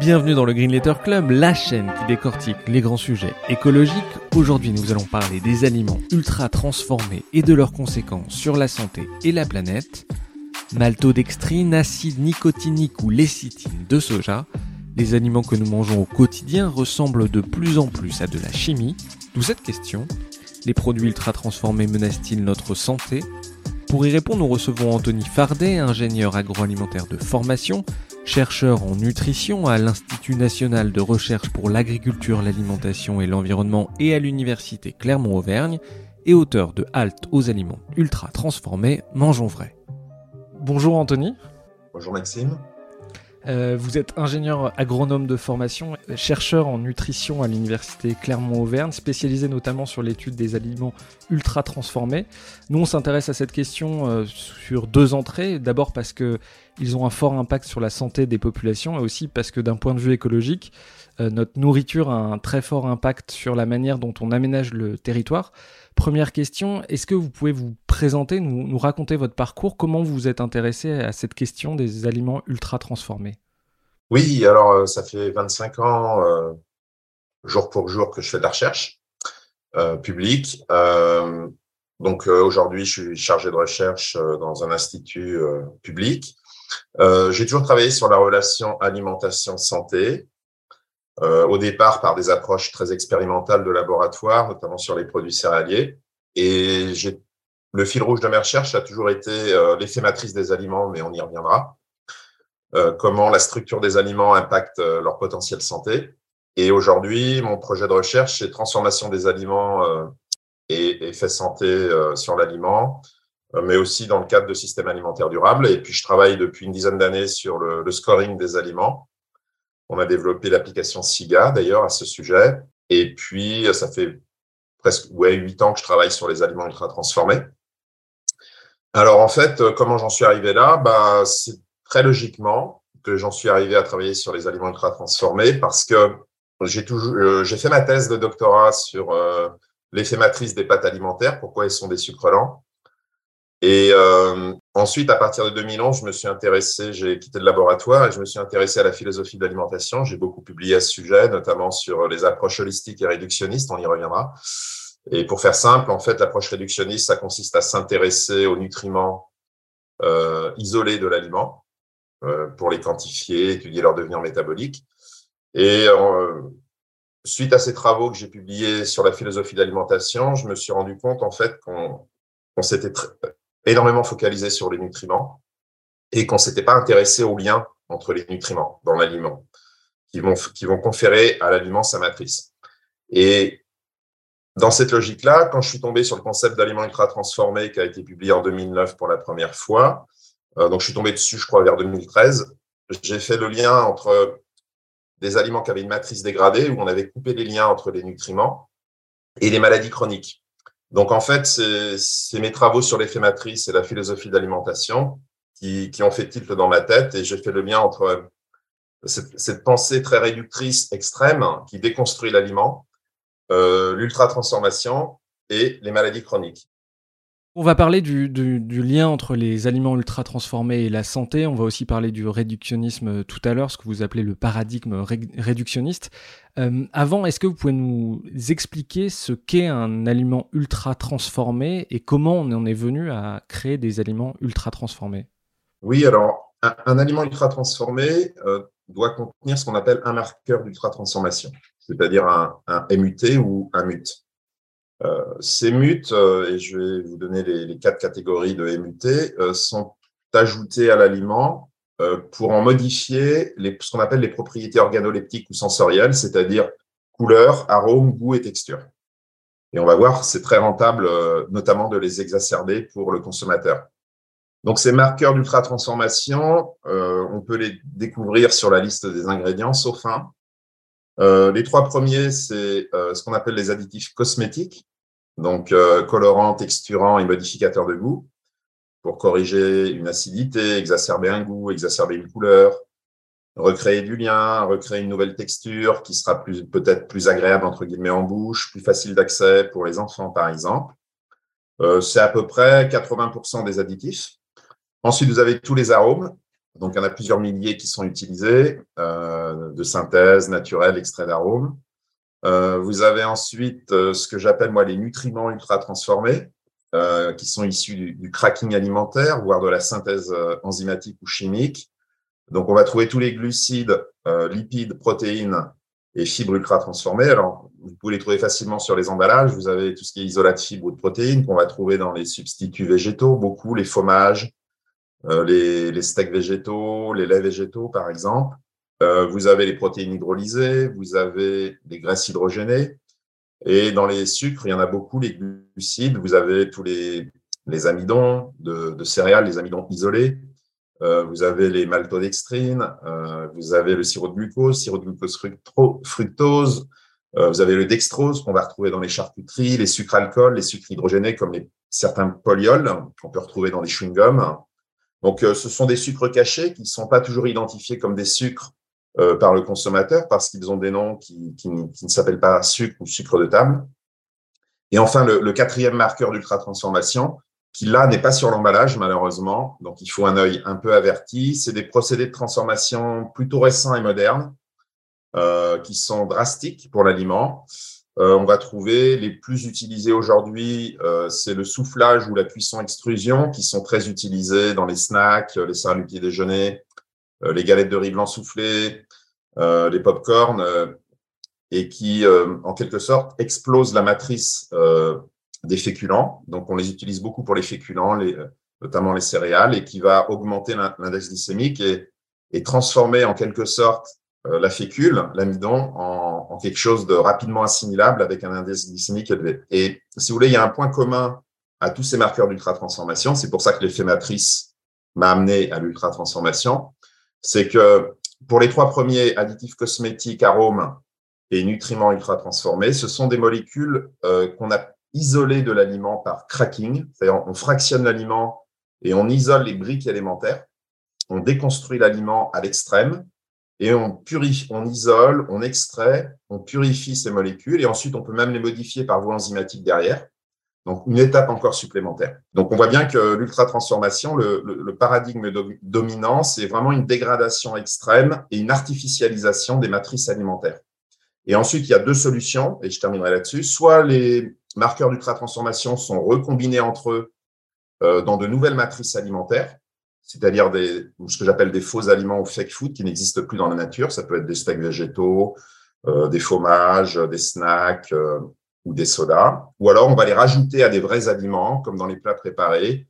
Bienvenue dans le Green Letter Club, la chaîne qui décortique les grands sujets écologiques. Aujourd'hui, nous allons parler des aliments ultra transformés et de leurs conséquences sur la santé et la planète. Maltodextrine, acide nicotinique ou lécithine de soja, les aliments que nous mangeons au quotidien ressemblent de plus en plus à de la chimie. D'où cette question les produits ultra transformés menacent-ils notre santé? Pour y répondre, nous recevons Anthony Fardet, ingénieur agroalimentaire de formation, chercheur en nutrition à l'Institut national de recherche pour l'agriculture, l'alimentation et l'environnement et à l'Université Clermont-Auvergne, et auteur de Halte aux aliments ultra transformés, Mangeons vrai. Bonjour Anthony. Bonjour Maxime. Euh, vous êtes ingénieur agronome de formation, chercheur en nutrition à l'université Clermont-Auvergne, spécialisé notamment sur l'étude des aliments ultra transformés. Nous, on s'intéresse à cette question euh, sur deux entrées. D'abord parce que ils ont un fort impact sur la santé des populations et aussi parce que d'un point de vue écologique, euh, notre nourriture a un très fort impact sur la manière dont on aménage le territoire. Première question, est-ce que vous pouvez vous présenter, nous, raconter votre parcours? Comment vous êtes intéressé à cette question des aliments ultra transformés? Oui, alors euh, ça fait 25 ans, euh, jour pour jour, que je fais de la recherche euh, publique. donc aujourd'hui, je suis chargé de recherche dans un institut public. J'ai toujours travaillé sur la relation alimentation-santé. Euh, au départ par des approches très expérimentales de laboratoire, notamment sur les produits céréaliers. Et le fil rouge de mes recherches a toujours été euh, l'effet matrice des aliments, mais on y reviendra. Euh, comment la structure des aliments impacte leur potentiel santé. Et aujourd'hui, mon projet de recherche, c'est transformation des aliments et effet santé sur l'aliment, mais aussi dans le cadre de systèmes alimentaires durables. Et puis, je travaille depuis une dizaine d'années sur le scoring des aliments on a développé l'application SIGA d'ailleurs à ce sujet. Et puis, ça fait presque ouais, 8 ans que je travaille sur les aliments ultra transformés. Alors en fait, comment j'en suis arrivé là? Bah, C'est très logiquement que j'en suis arrivé à travailler sur les aliments ultra transformés parce que j'ai toujours euh, fait ma thèse de doctorat sur euh, l'effet matrice des pâtes alimentaires, pourquoi elles sont des sucres lents. Et euh, ensuite, à partir de 2011, je me suis intéressé, j'ai quitté le laboratoire et je me suis intéressé à la philosophie de l'alimentation. J'ai beaucoup publié à ce sujet, notamment sur les approches holistiques et réductionnistes, on y reviendra. Et pour faire simple, en fait, l'approche réductionniste, ça consiste à s'intéresser aux nutriments euh, isolés de l'aliment euh, pour les quantifier, étudier leur devenir métabolique. Et euh, suite à ces travaux que j'ai publiés sur la philosophie de l'alimentation, je me suis rendu compte, en fait, qu'on s'était énormément focalisé sur les nutriments et qu'on s'était pas intéressé aux liens entre les nutriments dans l'aliment qui vont, conférer à l'aliment sa matrice. Et dans cette logique-là, quand je suis tombé sur le concept d'aliment ultra transformé qui a été publié en 2009 pour la première fois, euh, donc je suis tombé dessus, je crois, vers 2013, j'ai fait le lien entre des aliments qui avaient une matrice dégradée, où on avait coupé les liens entre les nutriments, et les maladies chroniques. Donc, en fait, c'est mes travaux sur l'effet matrice et la philosophie d'alimentation qui, qui, ont fait tilt dans ma tête et j'ai fait le lien entre cette, cette, pensée très réductrice extrême qui déconstruit l'aliment, euh, l'ultra-transformation et les maladies chroniques. On va parler du, lien entre les aliments ultra transformés et la santé. On va aussi parler du réductionnisme tout à l'heure, ce que vous appelez le paradigme réductionniste. Euh, avant, est-ce que vous pouvez nous expliquer ce qu'est un aliment ultra transformé et comment on en est venu à créer des aliments ultra transformés? Oui, alors un, aliment ultra transformé euh, doit contenir ce qu'on appelle un marqueur d'ultra transformation, c'est-à-dire un, un MUT ou un MUT. Euh, ces MUT, euh, et je vais vous donner les, quatre catégories de MUT, euh, sont ajoutés à l'aliment pour en modifier les, ce qu'on appelle les propriétés organoleptiques ou sensorielles, c'est-à-dire couleur, arôme, goût et texture. Et on va voir, c'est très rentable, notamment de les exacerber pour le consommateur. Donc, ces marqueurs d'ultra-transformation, on peut les découvrir sur la liste des ingrédients, sauf un. Les trois premiers, c'est ce qu'on appelle les additifs cosmétiques, donc colorants, texturants et modificateurs de goût, pour corriger une acidité, exacerber un goût, exacerber une couleur, recréer du lien, recréer une nouvelle texture qui sera peut-être plus agréable entre guillemets en bouche, plus facile d'accès pour les enfants par exemple. c'est à peu près 80% des additifs. Ensuite, vous avez tous les arômes. Donc, il y en a plusieurs milliers qui sont utilisés, euh, de synthèse, naturelle, extrait d'arômes. Euh, vous avez ensuite euh, ce que j'appelle moi les nutriments ultra transformés, qui sont issus du, cracking alimentaire, voire de la synthèse enzymatique ou chimique. Donc, on va trouver tous les glucides, lipides, protéines et fibres ultra transformées. Alors, vous pouvez les trouver facilement sur les emballages. Vous avez tout ce qui est isolat de fibres ou de protéines qu'on va trouver dans les substituts végétaux, beaucoup les fromages, euh, les, steaks végétaux, les laits végétaux, par exemple. Euh, vous avez les protéines hydrolysées, vous avez les graisses hydrogénées. Et dans les sucres, il y en a beaucoup, les glucides. Vous avez tous les, les amidons de, céréales, les amidons isolés. Euh, vous avez les maltodextrines, vous avez le sirop de glucose, sirop de glucose fructose, vous avez le dextrose qu'on va retrouver dans les charcuteries, les sucres alcool, les sucres hydrogénés comme certains polyols qu'on peut retrouver dans les chewing-gums. Donc, euh, ce sont des sucres cachés qui ne sont pas toujours identifiés comme des sucres euh, par le consommateur parce qu'ils ont des noms qui, ne s'appellent pas sucre ou sucre de table. Et enfin, le, quatrième marqueur d'ultra-transformation, qui là n'est pas sur l'emballage malheureusement, donc il faut un œil un peu averti, c'est des procédés de transformation plutôt récents et modernes euh, qui sont drastiques pour l'aliment. Euh, on va trouver les plus utilisés aujourd'hui, euh, c'est le soufflage ou la cuisson-extrusion, qui sont très utilisés dans les snacks, les céréales du déjeuner, les galettes de riz blanc soufflé, les pop-corn, et qui, en quelque sorte, explosent la matrice des féculents. Donc, on les utilise beaucoup pour les féculents, notamment les céréales, et qui va augmenter l'index glycémique et, transformer en quelque sorte euh, la fécule, l'amidon, en, quelque chose de rapidement assimilable avec un indice glycémique élevé. Et si vous voulez, il y a un point commun à tous ces marqueurs d'ultra-transformation. C'est pour ça que l'effet matrice m'a amené à l'ultra-transformation. C'est que pour les trois premiers additifs cosmétiques, arômes et nutriments ultra-transformés, ce sont des molécules euh, qu'on a isolées de l'aliment par cracking. C'est-à-dire, on fractionne l'aliment et on isole les briques élémentaires. On déconstruit l'aliment à l'extrême et on purifie, on isole, on extrait, on purifie ces molécules et ensuite on peut même les modifier par voie enzymatique derrière. Donc une étape encore supplémentaire. Donc on voit bien que l'ultra-transformation, le, paradigme dominant, c'est vraiment une dégradation extrême et une artificialisation des matrices alimentaires. Et ensuite, il y a deux solutions, et je terminerai là-dessus. Soit les marqueurs d'ultra-transformation sont recombinés entre eux euh, dans de nouvelles matrices alimentaires, c'est-à-dire des, ce que j'appelle des faux aliments ou fake food qui n'existent plus dans la nature. Ça peut être des steaks végétaux, euh, des fromages, des snacks euh, ou des sodas. Ou alors, on va les rajouter à des vrais aliments, comme dans les plats préparés,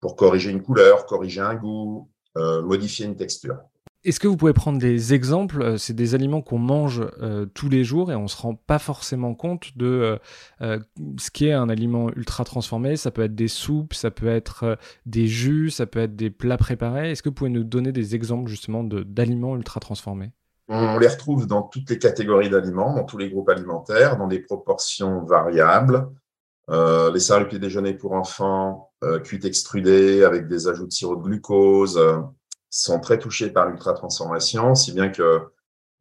pour corriger une couleur, corriger un goût, euh, modifier une texture. Est-ce que vous pouvez prendre des exemples? Euh, C'est des aliments qu'on mange euh, tous les jours et on ne se rend pas forcément compte de ce qui est un aliment ultra transformé. Ça peut être des soupes, ça peut être des jus, ça peut être des plats préparés. Est-ce que vous pouvez nous donner des exemples justement d'aliments ultra transformés? On les retrouve dans toutes les catégories d'aliments, dans tous les groupes alimentaires, dans des proportions variables. les céréales déjeuner pour enfants, cuites extrudées avec des ajouts de sirop de glucose sont très touchés par l'ultra-transformation, si bien que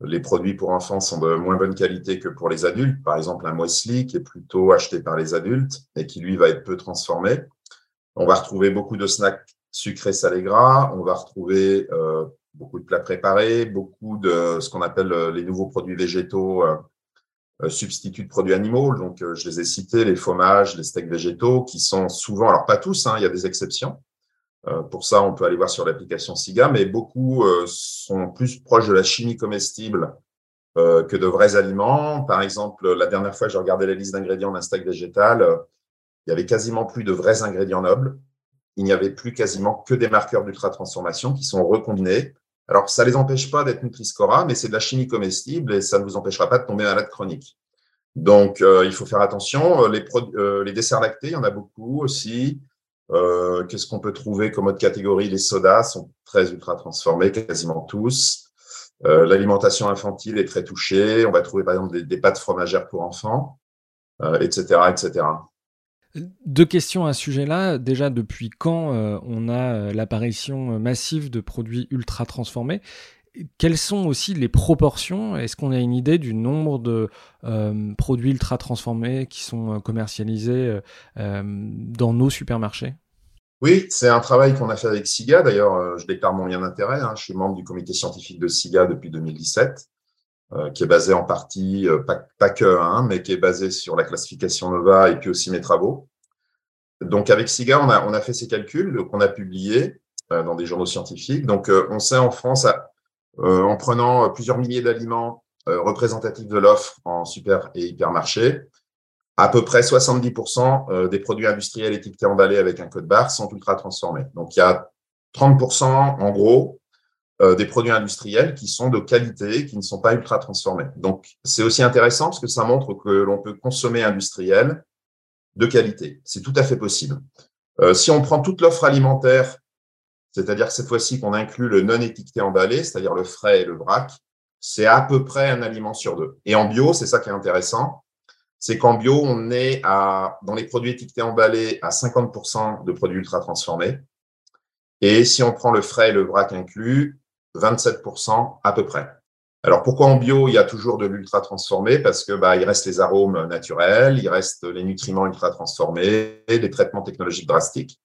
les produits pour enfants sont de moins bonne qualité que pour les adultes. Par exemple, un muesli qui est plutôt acheté par les adultes et qui, lui, va être peu transformé. On va retrouver beaucoup de snacks sucrés, salés, gras. On va retrouver euh, beaucoup de plats préparés, beaucoup de ce qu'on appelle euh, les nouveaux produits végétaux, euh, substituts de produits animaux. Donc, je les ai cités, les fromages, les steaks végétaux, qui sont souvent, alors pas tous, hein, il y a des exceptions, euh, pour ça, on peut aller voir sur l'application SIGA, mais beaucoup euh, sont plus proches de la chimie comestible euh, que de vrais aliments. Par exemple, la dernière fois, j'ai regardé la liste d'ingrédients d'un steak végétal. il y avait quasiment plus de vrais ingrédients nobles. Il n'y avait plus quasiment que des marqueurs d'ultra-transformation qui sont recombinés. Alors, ça ne les empêche pas d'être Nutri-Score mais c'est de la chimie comestible et ça ne vous empêchera pas de tomber malade chronique. Donc, il faut faire attention. Les, les desserts lactés, il y en a beaucoup aussi. Qu'est-ce qu'on peut trouver comme autre catégorie? Les sodas sont très ultra transformés, quasiment tous. L'alimentation infantile est très touchée. On va trouver par exemple des, pâtes fromagères pour enfants, etc., etc. Deux questions à ce sujet-là. Déjà, depuis quand on a l'apparition massive de produits ultra transformés? Quelles sont aussi les proportions? Est-ce qu'on a une idée du nombre de euh, produits ultra transformés qui sont euh, commercialisés euh, dans nos supermarchés? Oui, c'est un travail qu'on a fait avec SIGA. D'ailleurs, je déclare mon lien d'intérêt. Hein. Je suis membre du comité scientifique de SIGA depuis 2017, qui est basé en partie, pas, que, hein, mais qui est basé sur la classification NOVA et puis aussi mes travaux. Donc, avec SIGA, on a, fait ces calculs qu'on a publiés dans des journaux scientifiques. Donc, on sait en France, euh, en prenant plusieurs milliers d'aliments euh, représentatifs de l'offre en super et hypermarché. À peu près 70% euh, des produits industriels étiquetés emballés avec un code barre sont ultra transformés. Donc, il y a 30% en gros des produits industriels qui sont de qualité, qui ne sont pas ultra transformés. Donc, c'est aussi intéressant parce que ça montre que l'on peut consommer industriel de qualité. C'est tout à fait possible. si on prend toute l'offre alimentaire c'est-à-dire cette fois-ci qu'on inclut le non étiqueté emballé, c'est-à-dire le frais et le vrac, c'est à peu près un aliment sur deux. Et en bio, c'est ça qui est intéressant, c'est qu'en bio, on est à, dans les produits étiquetés emballés à 50% de produits ultra transformés. Et si on prend le frais et le vrac inclus, 27% à peu près. Alors pourquoi en bio il y a toujours de l'ultra transformé? Parce que bah il reste les arômes naturels, il reste les nutriments ultra transformés, les traitements technologiques drastiques.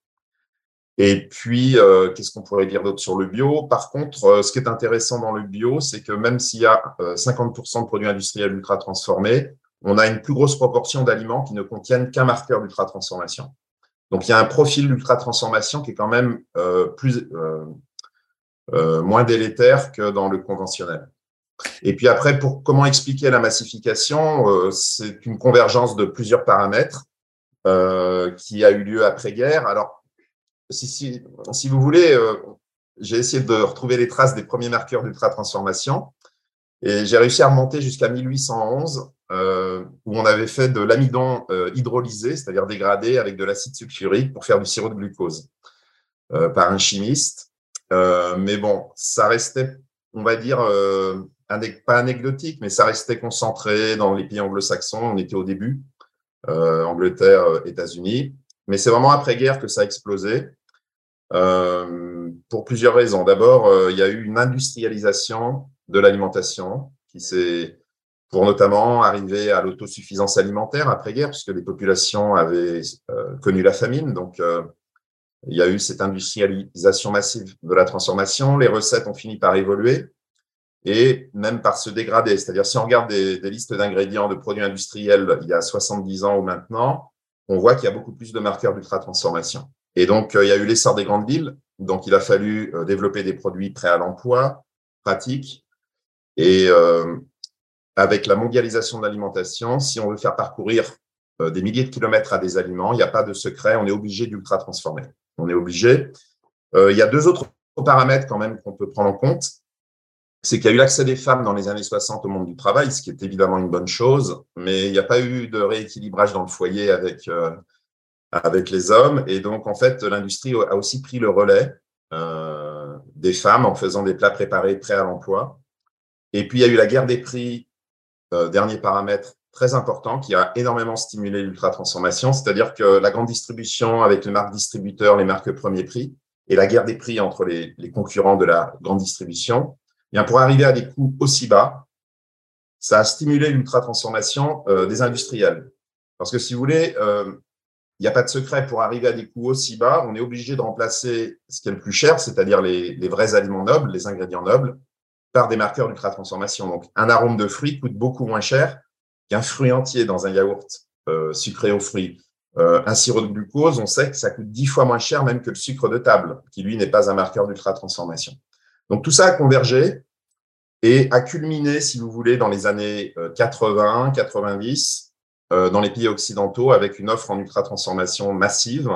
Et puis, euh, qu'est-ce qu'on pourrait dire d'autre sur le bio? Par contre, euh, ce qui est intéressant dans le bio, c'est que même s'il y a 50% euh, de produits industriels ultra transformés, on a une plus grosse proportion d'aliments qui ne contiennent qu'un marqueur d'ultra transformation. Donc, il y a un profil d'ultra transformation qui est quand même plus moins délétère que dans le conventionnel. Et puis après, pour comment expliquer la massification, c'est une convergence de plusieurs paramètres qui a eu lieu après-guerre. Alors, si, vous voulez, euh, j'ai essayé de retrouver les traces des premiers marqueurs d'ultra-transformation et j'ai réussi à remonter jusqu'à 1811 euh, où on avait fait de l'amidon euh, hydrolysé, c'est-à-dire dégradé avec de l'acide sulfurique pour faire du sirop de glucose par un chimiste. Mais bon, ça restait, on va dire, pas anecdotique, mais ça restait concentré dans les pays anglo-saxons. On était au début, Angleterre, États-Unis. Mais c'est vraiment après-guerre que ça a explosé. Euh, pour plusieurs raisons. D'abord, euh, il y a eu une industrialisation de l'alimentation qui s'est, pour notamment arriver à l'autosuffisance alimentaire après-guerre, puisque les populations avaient euh, connu la famine. Donc, il y a eu cette industrialisation massive de la transformation. Les recettes ont fini par évoluer et même par se dégrader. C'est-à-dire, si on regarde des, listes d'ingrédients de produits industriels il y a 70 ans ou maintenant, on voit qu'il y a beaucoup plus de marqueurs d'ultra-transformation. Et donc, euh, il y a eu l'essor des grandes villes. Donc, il a fallu euh, développer des produits prêts à l'emploi, pratiques. Et euh, avec la mondialisation de l'alimentation, si on veut faire parcourir des milliers de kilomètres à des aliments, il n'y a pas de secret, on est obligé d'ultra transformer. On est obligé. il y a deux autres paramètres quand même qu'on peut prendre en compte. C'est qu'il y a eu l'accès des femmes dans les années 60 au monde du travail, ce qui est évidemment une bonne chose, mais il n'y a pas eu de rééquilibrage dans le foyer avec avec les hommes. Et donc, en fait, l'industrie a aussi pris le relais euh, des femmes en faisant des plats préparés prêts à l'emploi. Et puis, il y a eu la guerre des prix, euh, dernier paramètre très important qui a énormément stimulé l'ultra-transformation, c'est-à-dire que la grande distribution avec les marques distributeurs, les marques premier prix, et la guerre des prix entre les, les concurrents de la grande distribution, eh bien pour arriver à des coûts aussi bas, ça a stimulé l'ultra-transformation euh, des industriels. Parce que si vous voulez, euh, il n'y a pas de secret pour arriver à des coûts aussi bas. On est obligé de remplacer ce qui est le plus cher, c'est-à-dire les, vrais aliments nobles, les ingrédients nobles, par des marqueurs d'ultra-transformation. Donc, un arôme de fruit coûte beaucoup moins cher qu'un fruit entier dans un yaourt euh, sucré aux fruits. Euh, un sirop de glucose, on sait que ça coûte dix fois moins cher même que le sucre de table, qui lui n'est pas un marqueur d'ultra-transformation. Donc, tout ça a convergé et a culminé, si vous voulez, dans les années 80, euh, 90, euh, dans les pays occidentaux avec une offre en ultra-transformation massive.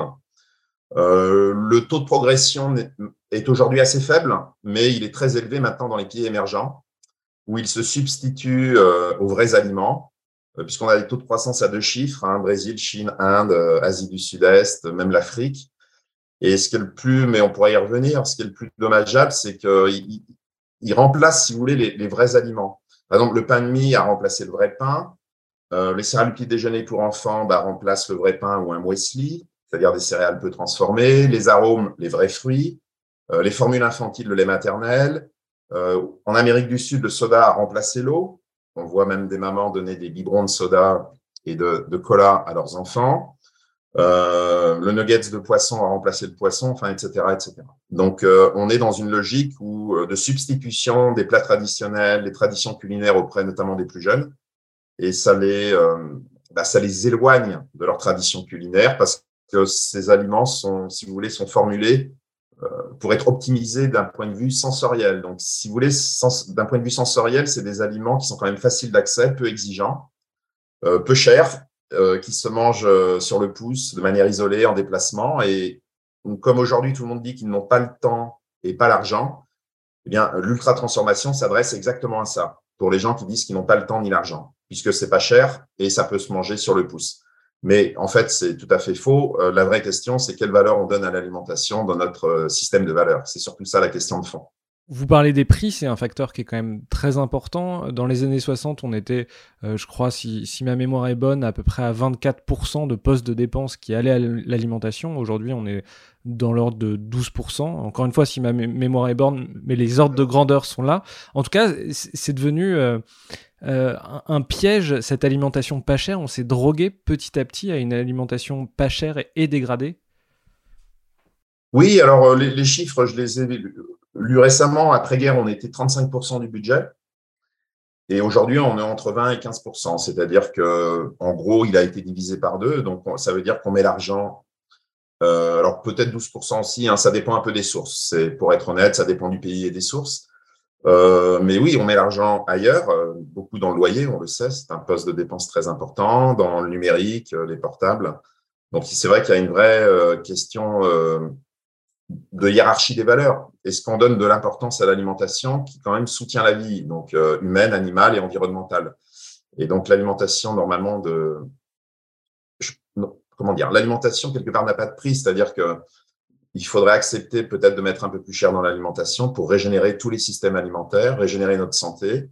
Le taux de progression est aujourd'hui assez faible, mais il est très élevé maintenant dans les pays émergents, où il se substitue aux vrais aliments, puisqu'on a des taux de croissance à deux chiffres, hein, Brésil, Chine, Inde, Asie du Sud-Est, même l'Afrique. Et ce qui est le plus, mais on pourrait y revenir, ce qui est le plus dommageable, c'est qu'il il remplace, si vous voulez, les, vrais aliments. Par exemple, le pain de mie a remplacé le vrai pain. Euh, les céréales petit déjeuner pour enfants bah, remplacent le vrai pain ou un muesli, c'est-à-dire des céréales peu transformées. Les arômes, les vrais fruits. Euh, les formules infantiles, le lait maternel. Euh, en Amérique du Sud, le soda a remplacé l'eau. On voit même des mamans donner des biberons de soda et de, cola à leurs enfants. Euh, le nuggets de poisson a remplacé le poisson, enfin, etc., etc. Donc, euh, on est dans une logique où, euh, de substitution des plats traditionnels, des traditions culinaires auprès notamment des plus jeunes, et ça les, bah, ça les éloigne de leur tradition culinaire parce que ces aliments sont, si vous voulez, sont formulés pour être optimisés d'un point de vue sensoriel. Donc, si vous voulez, d'un point de vue sensoriel, c'est des aliments qui sont quand même faciles d'accès, peu exigeants, peu chers euh, qui se mangent euh, sur le pouce de manière isolée en déplacement. Et comme aujourd'hui, tout le monde dit qu'ils n'ont pas le temps et pas l'argent, eh bien, l'ultra transformation s'adresse exactement à ça pour les gens qui disent qu'ils n'ont pas le temps ni l'argent, puisque c'est pas cher et ça peut se manger sur le pouce. Mais en fait, c'est tout à fait faux. Euh, la vraie question, c'est quelle valeur on donne à l'alimentation dans notre système de valeurs. C'est surtout ça la question de fond. Vous parlez des prix, c'est un facteur qui est quand même très important. Dans les années 60, on était, euh, je crois, si, ma mémoire est bonne, à peu près à 24% de postes de dépenses qui allaient à l'alimentation. Aujourd'hui, on est dans l'ordre de 12%. Encore une fois, si ma mémoire est bonne, mais les ordres de grandeur sont là. En tout cas, c'est devenu euh, euh, un, piège, cette alimentation pas chère. On s'est drogué petit à petit à une alimentation pas chère et, dégradée. Oui, alors les, les, chiffres, je les ai Lu récemment, après-guerre, on était 35% du budget. Et aujourd'hui, on est entre 20 et 15% C'est-à-dire que, en gros, il a été divisé par deux. Donc, ça veut dire qu'on met l'argent. Euh, alors, peut-être 12 aussi. Hein, ça dépend un peu des sources. C'est, pour être honnête, ça dépend du pays et des sources. Euh, mais oui, on met l'argent ailleurs, euh, beaucoup dans le loyer, on le sait, c'est un poste de dépense très important, dans le numérique, les portables. Donc, c'est vrai qu'il y a une vraie question de hiérarchie des valeurs. Est-ce qu'on donne de l'importance à l'alimentation qui quand même soutient la vie, donc euh, humaine, animale et environnementale? Et donc l'alimentation, normalement, de... comment dire? L'alimentation, quelque part, n'a pas de prix, c'est-à-dire que il faudrait accepter peut-être de mettre un peu plus cher dans l'alimentation pour régénérer tous les systèmes alimentaires, régénérer notre santé.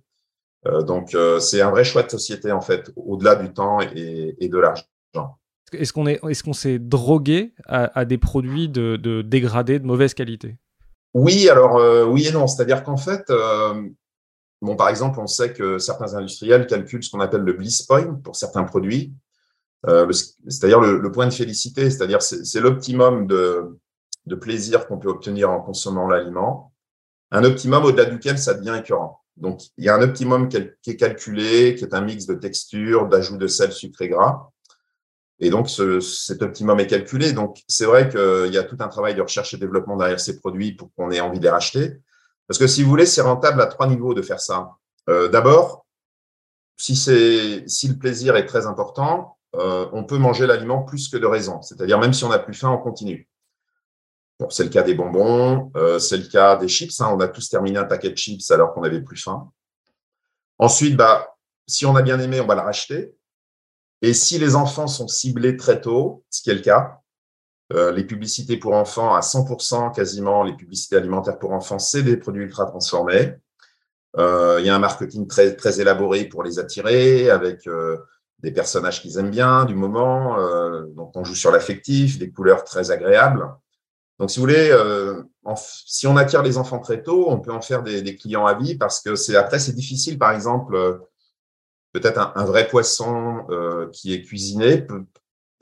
Euh, donc, euh, c'est un vrai choix de société, en fait, au-delà du temps et de l'argent. Est-ce qu'on est, est qu'on s'est drogué à, des produits de, de, dégradés, de mauvaise qualité? Oui, alors euh, oui et non. C'est-à-dire qu'en fait, bon, par exemple, on sait que certains industriels calculent ce qu'on appelle le bliss point pour certains produits, c'est-à-dire le, point de félicité, c'est-à-dire c'est l'optimum de, de plaisir qu'on peut obtenir en consommant l'aliment, un optimum au-delà duquel ça devient écœurant. Donc, il y a un optimum qui est calculé, qui est un mix de texture, d'ajout de sel, sucre et gras. Et donc, ce, cet optimum est calculé. Donc, c'est vrai qu'il y a tout un travail de recherche et développement derrière ces produits pour qu'on ait envie de les racheter. Parce que si vous voulez, c'est rentable à trois niveaux de faire ça. Euh, D'abord, si, si le plaisir est très important, euh, on peut manger l'aliment plus que de raison. C'est-à-dire, même si on n'a plus faim, on continue. C'est le cas des bonbons, euh, c'est le cas des chips. Hein. On a tous terminé un paquet de chips alors qu'on n'avait plus faim. Ensuite, bah, si on a bien aimé, on va la racheter. Et si les enfants sont ciblés très tôt, ce qui est le cas, euh, les publicités pour enfants, à 100% quasiment, les publicités alimentaires pour enfants, c'est des produits ultra transformés. Euh, il y a un marketing très, très élaboré pour les attirer, avec des personnages qu'ils aiment bien, du moment. donc, on joue sur l'affectif, des couleurs très agréables. Donc, si vous voulez, si on attire les enfants très tôt, on peut en faire des, clients à vie parce que c'est après, c'est difficile, par exemple, peut-être un, vrai poisson euh, qui est cuisiné peut,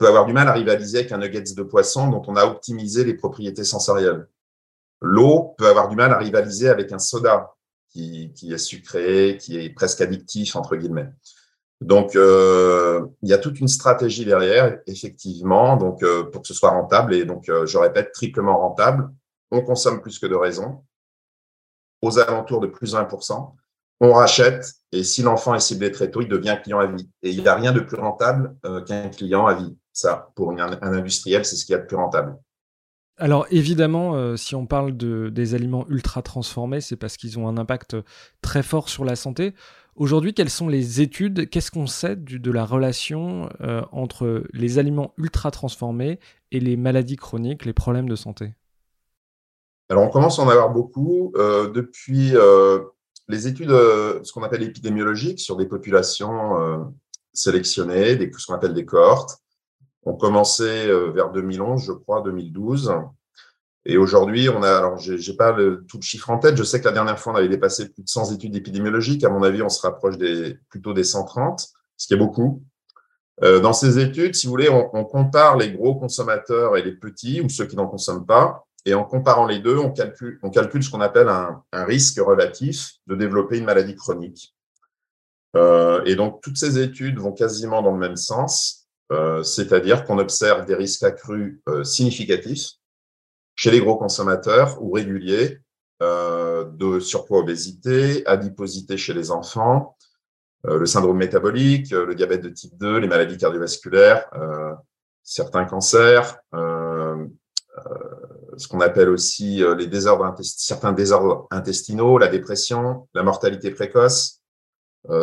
avoir du mal à rivaliser avec un nuggets de poisson dont on a optimisé les propriétés sensorielles. L'eau peut avoir du mal à rivaliser avec un soda qui, est sucré, qui est presque addictif, entre guillemets. Donc, euh, il y a toute une stratégie derrière, effectivement, donc, euh, pour que ce soit rentable. Et donc, je répète, triplement rentable. On consomme plus que de raison, aux alentours de plus de 1% on rachète et si l'enfant est ciblé très tôt, il devient client à vie. Et il n'y a rien de plus rentable euh, qu'un client à vie. Ça, pour un, industriel, c'est ce qui est le plus rentable. Alors évidemment, euh, si on parle de, des aliments ultra transformés, c'est parce qu'ils ont un impact très fort sur la santé. Aujourd'hui, quelles sont les études? Qu'est-ce qu'on sait de la relation euh, entre les aliments ultra transformés et les maladies chroniques, les problèmes de santé? Alors, on commence à en avoir beaucoup euh, depuis euh, les études, ce qu'on appelle épidémiologiques, sur des populations sélectionnées, des, ce qu'on appelle des cohortes, ont commencé vers 2011, je crois, 2012. Et aujourd'hui, on a, alors j'ai pas tout le chiffre en tête, je sais que la dernière fois, on avait dépassé plus de 100 études épidémiologiques. À mon avis, on se rapproche des, plutôt des 130, ce qui est beaucoup. Euh, dans ces études, si vous voulez, on, compare les gros consommateurs et les petits, ou ceux qui n'en consomment pas. Et en comparant les deux, on calcule, on calcule ce qu'on appelle un, risque relatif de développer une maladie chronique. Euh, et donc, toutes ces études vont quasiment dans le même sens, euh, c'est-à-dire qu'on observe des risques accrus significatifs chez les gros consommateurs ou réguliers euh, de surpoids obésité, adiposité chez les enfants, euh, le syndrome métabolique, euh, le diabète de type 2, les maladies cardiovasculaires, certains cancers, ce qu'on appelle aussi les désordres certains désordres intestinaux, la dépression, la mortalité précoce,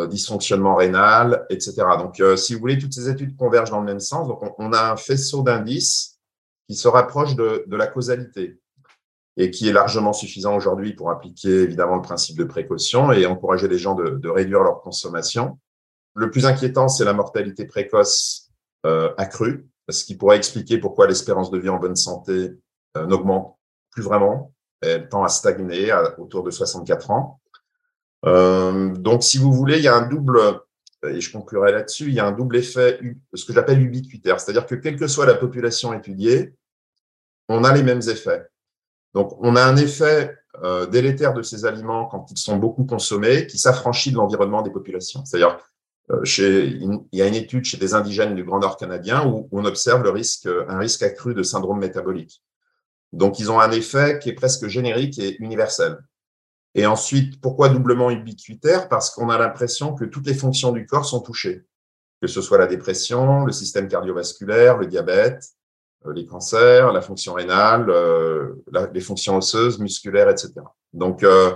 dysfonctionnement rénal, etc. Donc, si vous voulez, toutes ces études convergent dans le même sens. Donc, on a un faisceau d'indices qui se rapproche de, la causalité et qui est largement suffisant aujourd'hui pour appliquer évidemment le principe de précaution et encourager les gens de, réduire leur consommation. Le plus inquiétant, c'est la mortalité précoce euh, accrue, ce qui pourrait expliquer pourquoi l'espérance de vie en bonne santé euh, n'augmente plus vraiment. Elle tend à stagner autour de 64 ans. Euh, donc, si vous voulez, il y a un double, et je conclurai là-dessus, il y a un double effet, ce que j'appelle ubiquitaire, c'est-à-dire que quelle que soit la population étudiée, on a les mêmes effets. Donc, on a un effet euh, délétère de ces aliments quand ils sont beaucoup consommés qui s'affranchit de l'environnement des populations. C'est-à-dire, euh, il y a une étude chez des indigènes du Grand Nord canadien où on observe le risque, un risque accru de syndrome métabolique. Donc, ils ont un effet qui est presque générique et universel. Et ensuite, pourquoi doublement ubiquitaire? Parce qu'on a l'impression que toutes les fonctions du corps sont touchées, que ce soit la dépression, le système cardiovasculaire, le diabète, euh, les cancers, la fonction rénale, euh, les fonctions osseuses, musculaires, etc. Donc, euh,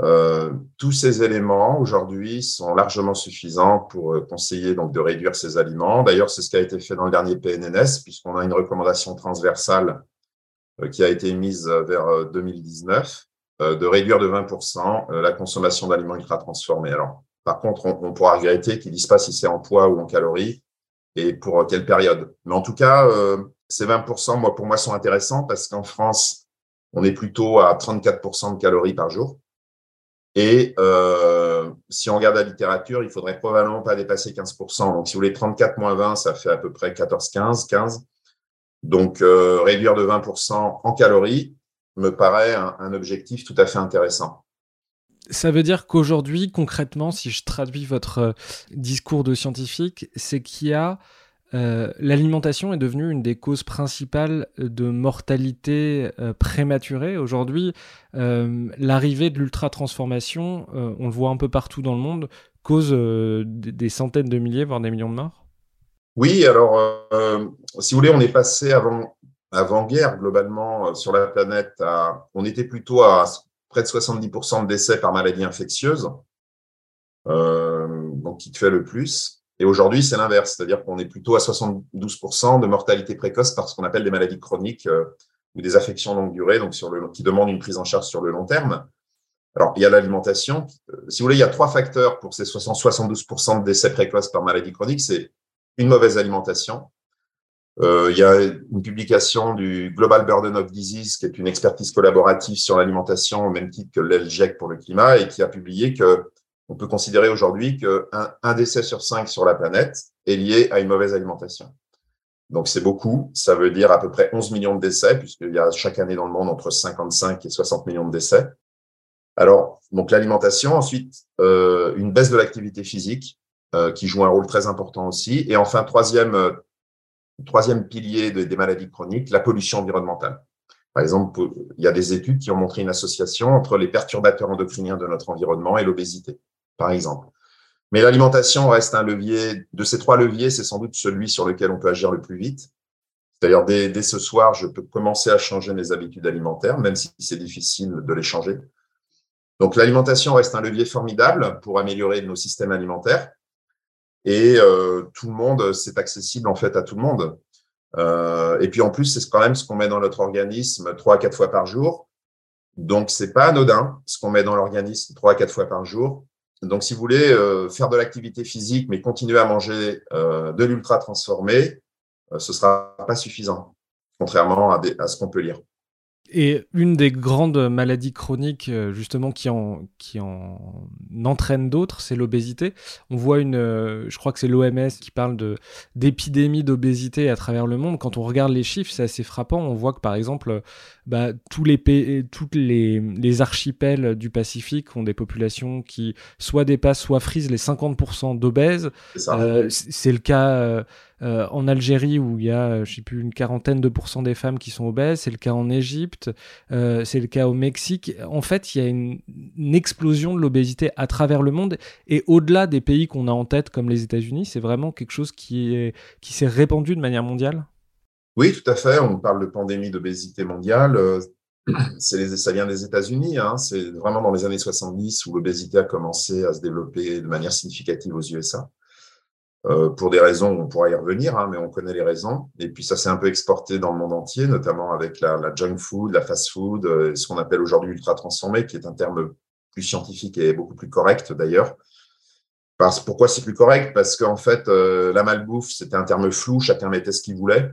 euh, tous ces éléments aujourd'hui sont largement suffisants pour conseiller donc de réduire ces aliments. D'ailleurs, c'est ce qui a été fait dans le dernier PNNS, puisqu'on a une recommandation transversale qui a été émise vers 2019 de réduire de 20% la consommation d'aliments ultra transformés. Alors, par contre, on, on pourra regretter qu'ils disent pas si c'est en poids ou en calories et pour quelle période. Mais en tout cas, euh, ces 20%, moi, pour moi, sont intéressants parce qu'en France, on est plutôt à 34% de calories par jour. Et euh, si on regarde la littérature, il faudrait probablement pas dépasser 15%. Donc, si vous voulez 34 moins 20, ça fait à peu près 14, 15, 15. Donc, euh, réduire de 20% en calories me paraît un objectif tout à fait intéressant. Ça veut dire qu'aujourd'hui, concrètement, si je traduis votre euh, discours de scientifique, c'est qu'il y a euh, l'alimentation est devenue une des causes principales de mortalité euh, prématurée. Aujourd'hui, l'arrivée de l'ultra-transformation, on le voit un peu partout dans le monde, cause des centaines de milliers, voire des millions de morts Oui, alors, si vous voulez, on est passé avant, avant guerre, globalement, sur la planète, on était plutôt à près de 70% de décès par maladie infectieuse, donc qui fait le plus. Et aujourd'hui, c'est l'inverse, c'est-à-dire qu'on est plutôt à 72% de mortalité précoce par ce qu'on appelle des maladies chroniques euh, ou des affections longue durée, donc sur le, qui demandent une prise en charge sur le long terme. Alors, il y a l'alimentation. Euh, si vous voulez, il y a trois facteurs pour ces 72% de décès précoces par maladie chronique. C'est une mauvaise alimentation. Euh, il y a une publication du Global Burden of Disease, qui est une expertise collaborative sur l'alimentation, au même titre que l'ELGEC pour le climat, et qui a publié que on peut considérer aujourd'hui qu'un un décès sur cinq sur la planète est lié à une mauvaise alimentation. Donc c'est beaucoup, ça veut dire à peu près 11 millions de décès, puisqu'il y a chaque année dans le monde entre 55 et 60 millions de décès. Alors, donc l'alimentation, ensuite, euh, une baisse de l'activité physique, euh, qui joue un rôle très important aussi. Et enfin, troisième, troisième pilier de, des maladies chroniques, la pollution environnementale. Par exemple, il y a des études qui ont montré une association entre les perturbateurs endocriniens de notre environnement et l'obésité par exemple. Mais l'alimentation reste un levier. De ces trois leviers, c'est sans doute celui sur lequel on peut agir le plus vite. D'ailleurs, dès, dès, ce soir, je peux commencer à changer mes habitudes alimentaires, même si c'est difficile de les changer. Donc, l'alimentation reste un levier formidable pour améliorer nos systèmes alimentaires. Et euh, tout le monde, c'est accessible en fait à tout le monde. et puis en plus, c'est quand même ce qu'on met dans notre organisme trois à quatre fois par jour. Donc, c'est pas anodin ce qu'on met dans l'organisme trois à quatre fois par jour. Donc, si vous voulez faire de l'activité physique, mais continuer à manger de l'ultra transformé, ce sera pas suffisant, contrairement à ce qu'on peut lire. Et une des grandes maladies chroniques, euh, justement, qui en, qui en entraîne d'autres, c'est l'obésité. On voit une, euh, je crois que c'est l'OMS qui parle de d'épidémie d'obésité à travers le monde. Quand on regarde les chiffres, c'est assez frappant. On voit que, par exemple, bah, tous les pays, toutes les, les archipels du Pacifique ont des populations qui soit dépassent, soit frisent les 50% d'obèses. C'est euh, le cas euh, en Algérie où il y a, euh, je sais plus, une quarantaine de pourcents des femmes qui sont obèses, c'est le cas en Égypte, euh, c'est le cas au Mexique. En fait, il y a une, explosion de l'obésité à travers le monde et au-delà des pays qu'on a en tête comme les États-Unis, c'est vraiment quelque chose qui est qui s'est répandu de manière mondiale? Oui, tout à fait. On parle de pandémie d'obésité mondiale. Ça vient des États-Unis. Hein. C'est vraiment dans les années 70 où l'obésité a commencé à se développer de manière significative aux USA. Euh, pour des raisons, on pourra y revenir, hein, mais on connaît les raisons. Et puis ça s'est un peu exporté dans le monde entier, notamment avec la, la junk food, la fast food, euh, ce qu'on appelle aujourd'hui ultra transformé, qui est un terme plus scientifique et beaucoup plus correct d'ailleurs. Parce, pourquoi c'est plus correct? Parce qu'en fait, euh, la malbouffe, c'était un terme flou, chacun mettait ce qu'il voulait.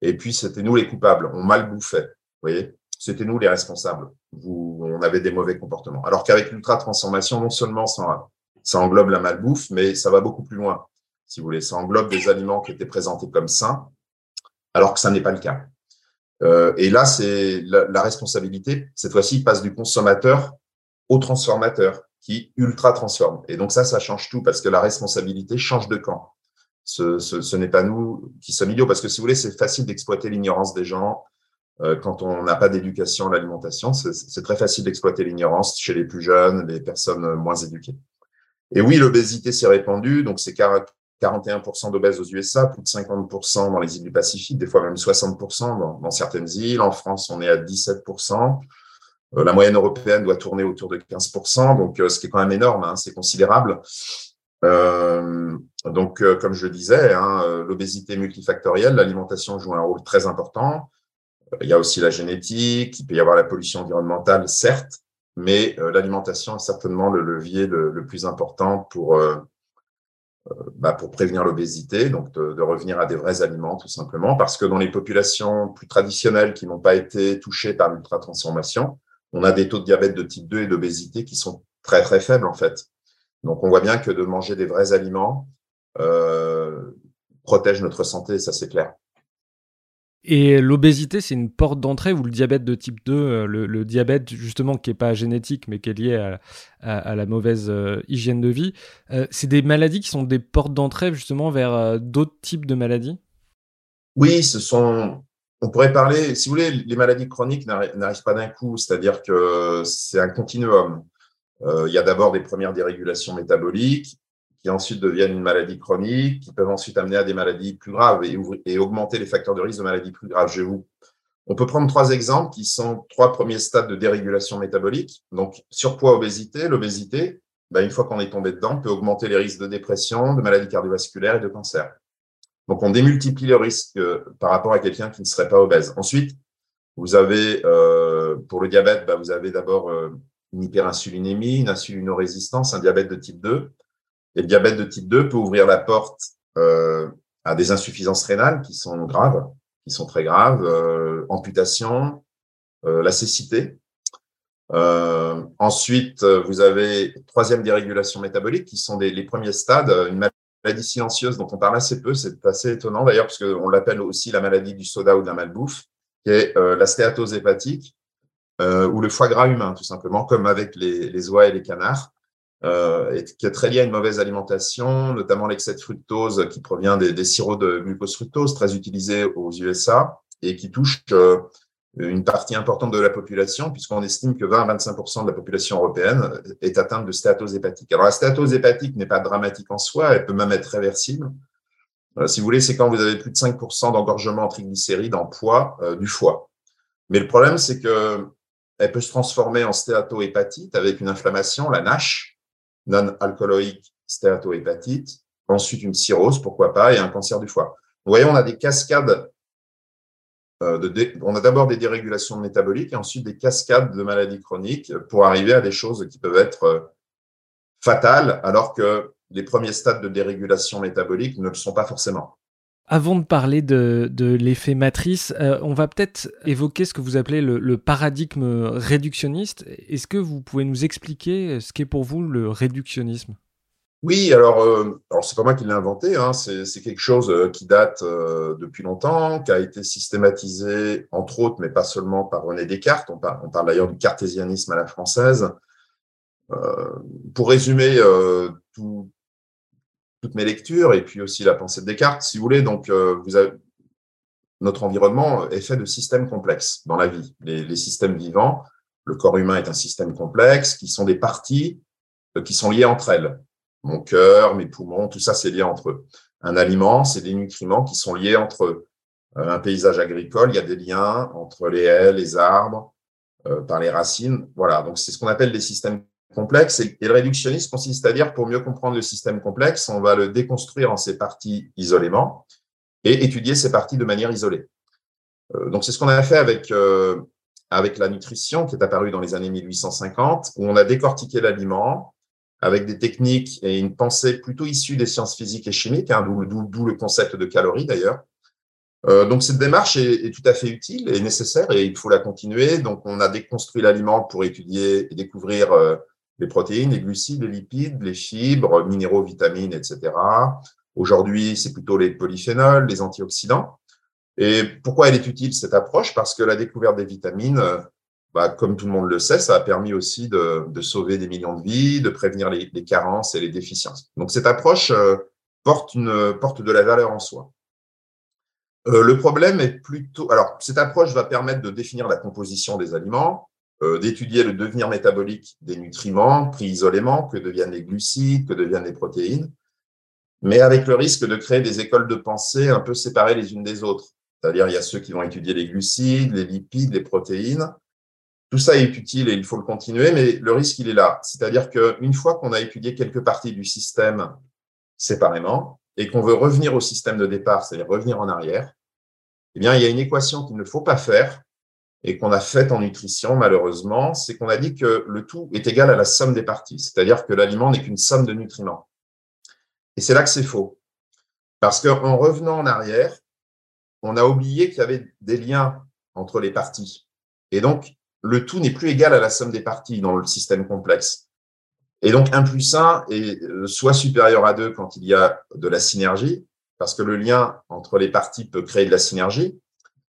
Et puis, c'était nous les coupables, on mal bouffait. Vous voyez? C'était nous les responsables. Vous, on avait des mauvais comportements. Alors qu'avec l'ultra transformation, non seulement ça, ça englobe la malbouffe, mais ça va beaucoup plus loin si vous voulez. Ça englobe des aliments qui étaient présentés comme sains, alors que ça n'est pas le cas. Euh, et là, c'est la, responsabilité, cette fois-ci, passe du consommateur au transformateur qui ultra transforme. Et donc ça, ça change tout parce que la responsabilité change de camp. Ce, ce, n'est pas nous qui sommes idiots parce que si vous voulez, c'est facile d'exploiter l'ignorance des gens euh, quand on n'a pas d'éducation à l'alimentation. C'est très facile d'exploiter l'ignorance chez les plus jeunes, les personnes moins éduquées. Et oui, l'obésité s'est répandue, donc c'est 41% d'obèses aux USA, plus de 50% dans les îles du Pacifique, des fois même 60% dans, certaines îles. En France, on est à 17%. Euh, la moyenne européenne doit tourner autour de 15%, donc euh, ce qui est quand même énorme, hein, c'est considérable. Euh, donc, comme je disais, hein, l'obésité multifactorielle, l'alimentation joue un rôle très important. Il y a aussi la génétique, il peut y avoir la pollution environnementale, certes, mais l'alimentation est certainement le levier le, plus important pour bah, pour prévenir l'obésité, donc de, revenir à des vrais aliments tout simplement, parce que dans les populations plus traditionnelles qui n'ont pas été touchées par l'ultra-transformation, on a des taux de diabète de type 2 et d'obésité qui sont très très faibles en fait. Donc on voit bien que de manger des vrais aliments euh, protège notre santé, ça c'est clair. Et l'obésité, c'est une porte d'entrée ou le diabète de type 2, euh, le, diabète justement qui n'est pas génétique mais qui est lié à, la mauvaise euh, hygiène de vie, euh, c'est des maladies qui sont des portes d'entrée justement vers d'autres types de maladies? Oui, ce sont. On pourrait parler, si vous voulez, les maladies chroniques n'arrivent pas d'un coup, c'est-à-dire que c'est un continuum. il y a d'abord des premières dérégulations métaboliques, qui ensuite deviennent une maladie chronique, qui peuvent ensuite amener à des maladies plus graves et, augmenter les facteurs de risque de maladies plus graves. Je vous, on peut prendre trois exemples qui sont trois premiers stades de dérégulation métabolique. Donc, surpoids, obésité. L'obésité, ben, une fois qu'on est tombé dedans, peut augmenter les risques de dépression, de maladies cardiovasculaires et de cancer. Donc, on démultiplie le risque euh, par rapport à quelqu'un qui ne serait pas obèse. Ensuite, vous avez, euh, pour le diabète, ben, vous avez d'abord euh, une hyperinsulinémie, une insulinorésistance, un diabète de type 2. Et le diabète de type 2 peut ouvrir la porte euh, à des insuffisances rénales qui sont graves, qui sont très graves, euh, amputation, euh, la cécité. Euh, ensuite, vous avez troisième dérégulation métabolique, qui sont les premiers stades, une maladie silencieuse dont on parle assez peu, c'est assez étonnant d'ailleurs, parce qu'on l'appelle aussi la maladie du soda ou de la malbouffe, qui est la stéatose hépatique, ou le foie gras humain, tout simplement, comme avec les oies et les canards euh, qui est très lié à une mauvaise alimentation, notamment l'excès de fructose qui provient des, des sirops de glucose fructose très utilisés aux USA et qui touche euh, une partie importante de la population, puisqu'on estime que 20 à 25% de la population européenne est atteinte de stéatose hépatique. Alors la stéatose hépatique n'est pas dramatique en soi, elle peut même être réversible. Euh, si vous voulez, c'est quand vous avez plus de 5% d'engorgement en triglycérides en poids du foie. Mais le problème, c'est que elle peut se transformer en stéatohépatite avec une inflammation, la NASH, non-alcoolique stéatohépatite, ensuite une cirrhose, pourquoi pas, et un cancer du foie. Vous voyez, on a des cascades de on a d'abord des dérégulations métaboliques et ensuite des cascades de maladies chroniques pour arriver à des choses qui peuvent être fatales, alors que les premiers stades de dérégulation métabolique ne le sont pas forcément. Avant de parler de, l'effet matrice, euh, on va peut-être évoquer ce que vous appelez le, paradigme réductionniste. Est-ce que vous pouvez nous expliquer ce qu'est pour vous le réductionnisme? Oui, alors, euh, alors c'est pas moi qui l'ai inventé, hein. c'est quelque chose euh, qui date depuis longtemps, qui a été systématisé, entre autres, mais pas seulement par René Descartes, on parle d'ailleurs du cartésianisme à la française. pour résumer tout, toutes mes lectures et puis aussi la pensée de Descartes, si vous voulez. Donc, euh, vous avez, notre environnement est fait de systèmes complexes dans la vie. Les, systèmes vivants, le corps humain est un système complexe qui sont des parties euh, qui sont liées entre elles. Mon cœur, mes poumons, tout ça, c'est lié entre eux. Un aliment, c'est des nutriments qui sont liés entre eux. Euh, un paysage agricole, il y a des liens entre les haies, les arbres, par les racines. Voilà, donc c'est ce qu'on appelle des systèmes complexe. Et, le réductionnisme consiste à dire, pour mieux comprendre le système complexe, on va le déconstruire en ses parties isolément et étudier ces parties de manière isolée. Euh, donc, c'est ce qu'on a fait avec, euh, avec la nutrition qui est apparue dans les années 1850, où on a décortiqué l'aliment avec des techniques et une pensée plutôt issue des sciences physiques et chimiques, hein, d'où le concept de calories d'ailleurs. Euh, donc cette démarche est, tout à fait utile et nécessaire et il faut la continuer. Donc on a déconstruit l'aliment pour étudier et découvrir les protéines, les glucides, les lipides, les fibres, minéraux, vitamines, etc. Aujourd'hui, c'est plutôt les polyphénols, les antioxydants. Et pourquoi elle est utile, cette approche? Parce que la découverte des vitamines, bah, comme tout le monde le sait, ça a permis aussi de, sauver des millions de vies, de prévenir les, carences et les déficiences. Donc cette approche euh, porte, une, de la valeur en soi. Euh, le problème est plutôt... Alors, cette approche va permettre de définir la composition des aliments, euh, d'étudier le devenir métabolique des nutriments pris isolément, que deviennent les glucides, que deviennent les protéines, mais avec le risque de créer des écoles de pensée un peu séparées les unes des autres. C'est-à-dire, il y a ceux qui vont étudier les glucides, les lipides, les protéines. Tout ça est utile et il faut le continuer, mais le risque, il est là. C'est-à-dire qu'une fois qu'on a étudié quelques parties du système séparément et qu'on veut revenir au système de départ, c'est-à-dire revenir en arrière, eh bien, il y a une équation qu'il ne faut pas faire et qu'on a fait en nutrition, malheureusement, c'est qu'on a dit que le tout est égal à la somme des parties, c'est-à-dire que l'aliment n'est qu'une somme de nutriments. Et c'est là que c'est faux. Parce qu'en revenant en arrière, on a oublié qu'il y avait des liens entre les parties. Et donc, le tout n'est plus égal à la somme des parties dans le système complexe. Et donc, 1 plus 1 est euh, soit supérieur à 2 quand il y a de la synergie, parce que le lien entre les parties peut créer de la synergie,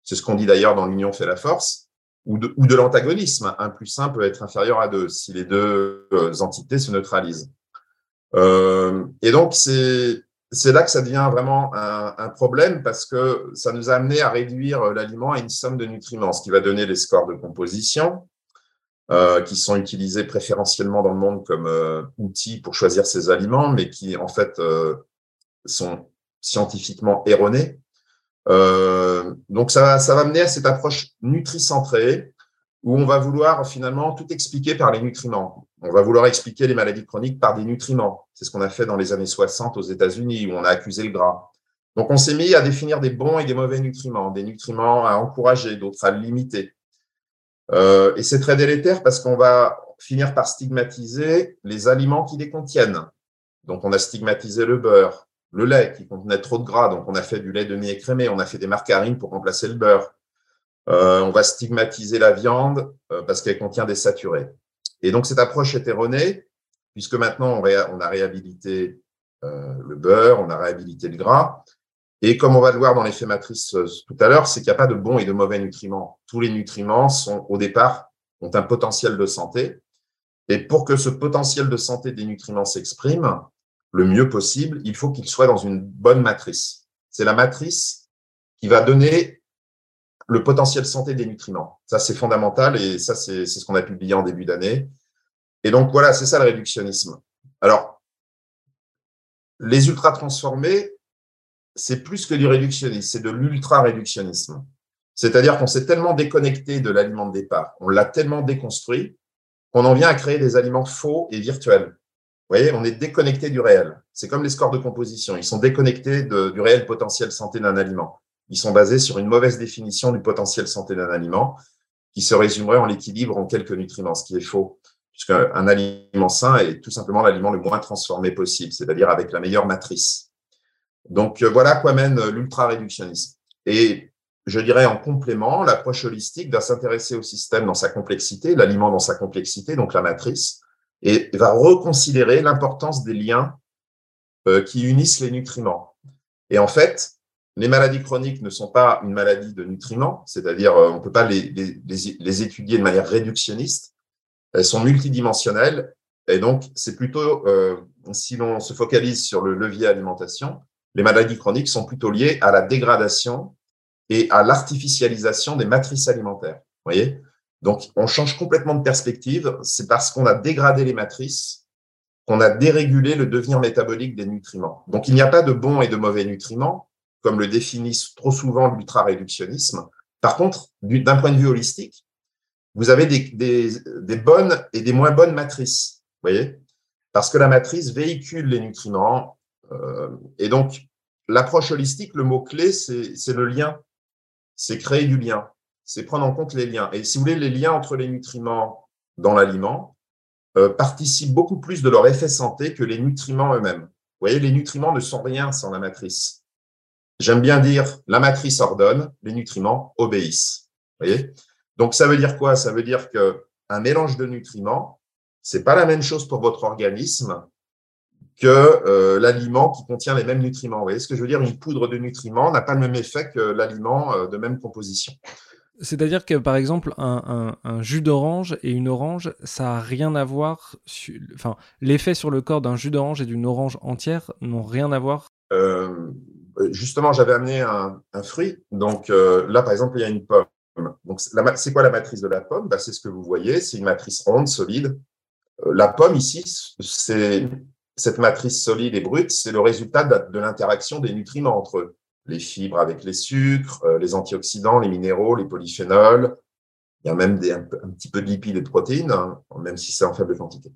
c'est ce qu'on dit d'ailleurs dans l'union fait la force, ou de, l'antagonisme. Un plus un peut être inférieur à deux si les deux euh, entités se neutralisent. Euh, et donc, c'est là que ça devient vraiment un, problème parce que ça nous a amené à réduire l'aliment à une somme de nutriments, ce qui va donner les scores de composition euh, qui sont utilisés préférentiellement dans le monde comme euh, outils pour choisir ces aliments, mais qui en fait euh, sont scientifiquement erronés euh, donc ça, ça va mener à cette approche nutricentrée où on va vouloir finalement tout expliquer par les nutriments. On va vouloir expliquer les maladies chroniques par des nutriments. C'est ce qu'on a fait dans les années 60 aux États-Unis où on a accusé le gras. Donc on s'est mis à définir des bons et des mauvais nutriments, des nutriments à encourager, d'autres à limiter. Euh, et c'est très délétère parce qu'on va finir par stigmatiser les aliments qui les contiennent. Donc on a stigmatisé le beurre, le lait qui contenait trop de gras, donc on a fait du lait demi-écrémé, on a fait des margarines pour remplacer le beurre. Euh, on va stigmatiser la viande euh, parce qu'elle contient des saturés. Et donc cette approche est erronée, puisque maintenant on, a réhabilité euh, le beurre, on a réhabilité le gras. Et comme on va le voir dans l'effet matrice tout à l'heure, c'est qu'il n'y a pas de bons et de mauvais nutriments. Tous les nutriments sont au départ ont un potentiel de santé. Et pour que ce potentiel de santé des nutriments s'exprime, le mieux possible, il faut qu'il soit dans une bonne matrice. C'est la matrice qui va donner le potentiel santé des nutriments. Ça, c'est fondamental et ça, c'est ce qu'on a publié en début d'année. Et donc, voilà, c'est ça le réductionnisme. Alors, les ultra transformés, c'est plus que du réductionnisme, c'est de l'ultra-réductionnisme. C'est-à-dire qu'on s'est tellement déconnecté de l'aliment de départ, on l'a tellement déconstruit, qu'on en vient à créer des aliments faux et virtuels. Vous voyez, on est déconnecté du réel. C'est comme les scores de composition. Ils sont déconnectés du réel potentiel santé d'un aliment. ils sont basés sur une mauvaise définition du potentiel santé d'un aliment qui se résumerait en l'équilibre en quelques nutriments, ce qui est faux, puisqu'un aliment sain est tout simplement l'aliment le moins transformé possible, c'est-à-dire avec la meilleure matrice. Donc voilà à quoi mène l'ultra-réductionnisme. Et je dirais en complément, l'approche holistique va s'intéresser au système dans sa complexité, l'aliment dans sa complexité, donc la matrice, et va reconsidérer l'importance des liens euh, qui unissent les nutriments. Et en fait, les maladies chroniques ne sont pas une maladie de nutriments, c'est-à-dire euh, on ne peut pas les, les, les, étudier de manière réductionniste. Elles sont multidimensionnelles et donc c'est plutôt, euh, si l'on se focalise sur le levier alimentation, les maladies chroniques sont plutôt liées à la dégradation et à l'artificialisation des matrices alimentaires. Voyez? Donc, on change complètement de perspective. C'est parce qu'on a dégradé les matrices qu'on a dérégulé le devenir métabolique des nutriments. Donc, il n'y a pas de bons et de mauvais nutriments, comme le définissent trop souvent l'ultra-réductionnisme. Par contre, d'un point de vue holistique, vous avez des, bonnes et des moins bonnes matrices. Voyez? Parce que la matrice véhicule les nutriments. Euh, et donc, l'approche holistique, le mot-clé, c'est le lien c'est créer du lien, c'est prendre en compte les liens. Et si vous voulez, les liens entre les nutriments dans l'aliment euh, participent beaucoup plus de leur effet santé que les nutriments eux-mêmes. Vous voyez, les nutriments ne sont rien sans la matrice. J'aime bien dire, la matrice ordonne, les nutriments obéissent. Vous voyez? Donc, ça veut dire quoi? Ça veut dire que un mélange de nutriments, c'est pas la même chose pour votre organisme que euh, l'aliment qui contient les mêmes nutriments. Vous voyez ce que je veux dire? Une poudre de nutriments n'a pas le même effet que l'aliment euh, de même composition. C'est-à-dire que, par exemple, un, jus d'orange et une orange, ça n'a rien à voir. Enfin, l'effet sur le corps d'un jus d'orange et d'une orange entière n'ont rien à voir. Euh, justement, j'avais amené un, fruit. Donc là, par exemple, il y a une pomme. Donc, c'est quoi la matrice de la pomme? Bah, C'est ce que vous voyez. C'est une matrice ronde, solide. la pomme ici, c'est cette matrice solide et brute, c'est le résultat de, l'interaction des nutriments entre eux. Les fibres avec les sucres, euh, les antioxydants, les minéraux, les polyphénols. Il y a même des, un, petit peu de lipides et de protéines, hein, même si c'est en faible quantité.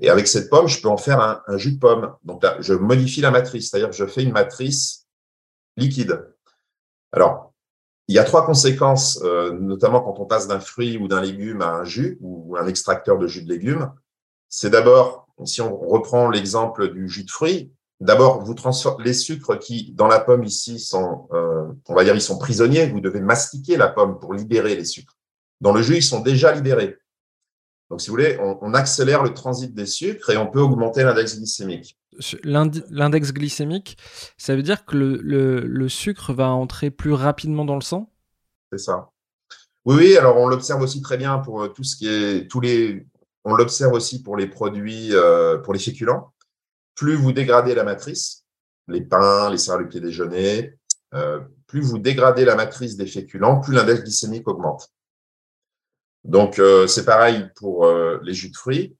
Et avec cette pomme, je peux en faire un, jus de pomme. Donc là, je modifie la matrice, c'est-à-dire que je fais une matrice liquide. Alors, il y a trois conséquences, euh, notamment quand on passe d'un fruit ou d'un légume à un jus ou un extracteur de jus de légumes. C'est d'abord si on reprend l'exemple du jus de fruits, d'abord, vous transformez les sucres qui, dans la pomme ici, sont, euh, on va dire, ils sont prisonniers. Vous devez mastiquer la pomme pour libérer les sucres. Dans le jus, ils sont déjà libérés. Donc, si vous voulez, on, accélère le transit des sucres et on peut augmenter l'index glycémique. L'index glycémique, ça veut dire que le, le, sucre va entrer plus rapidement dans le sang? C'est ça. Oui, oui, alors on l'observe aussi très bien pour euh, tout ce qui est tous les on l'observe aussi pour les produits, euh, pour les féculents. Plus vous dégradez la matrice, les pains, les céréales du pied déjeuner, euh, plus vous dégradez la matrice des féculents, plus l'index glycémique augmente. Donc, euh, c'est pareil pour les jus de fruits.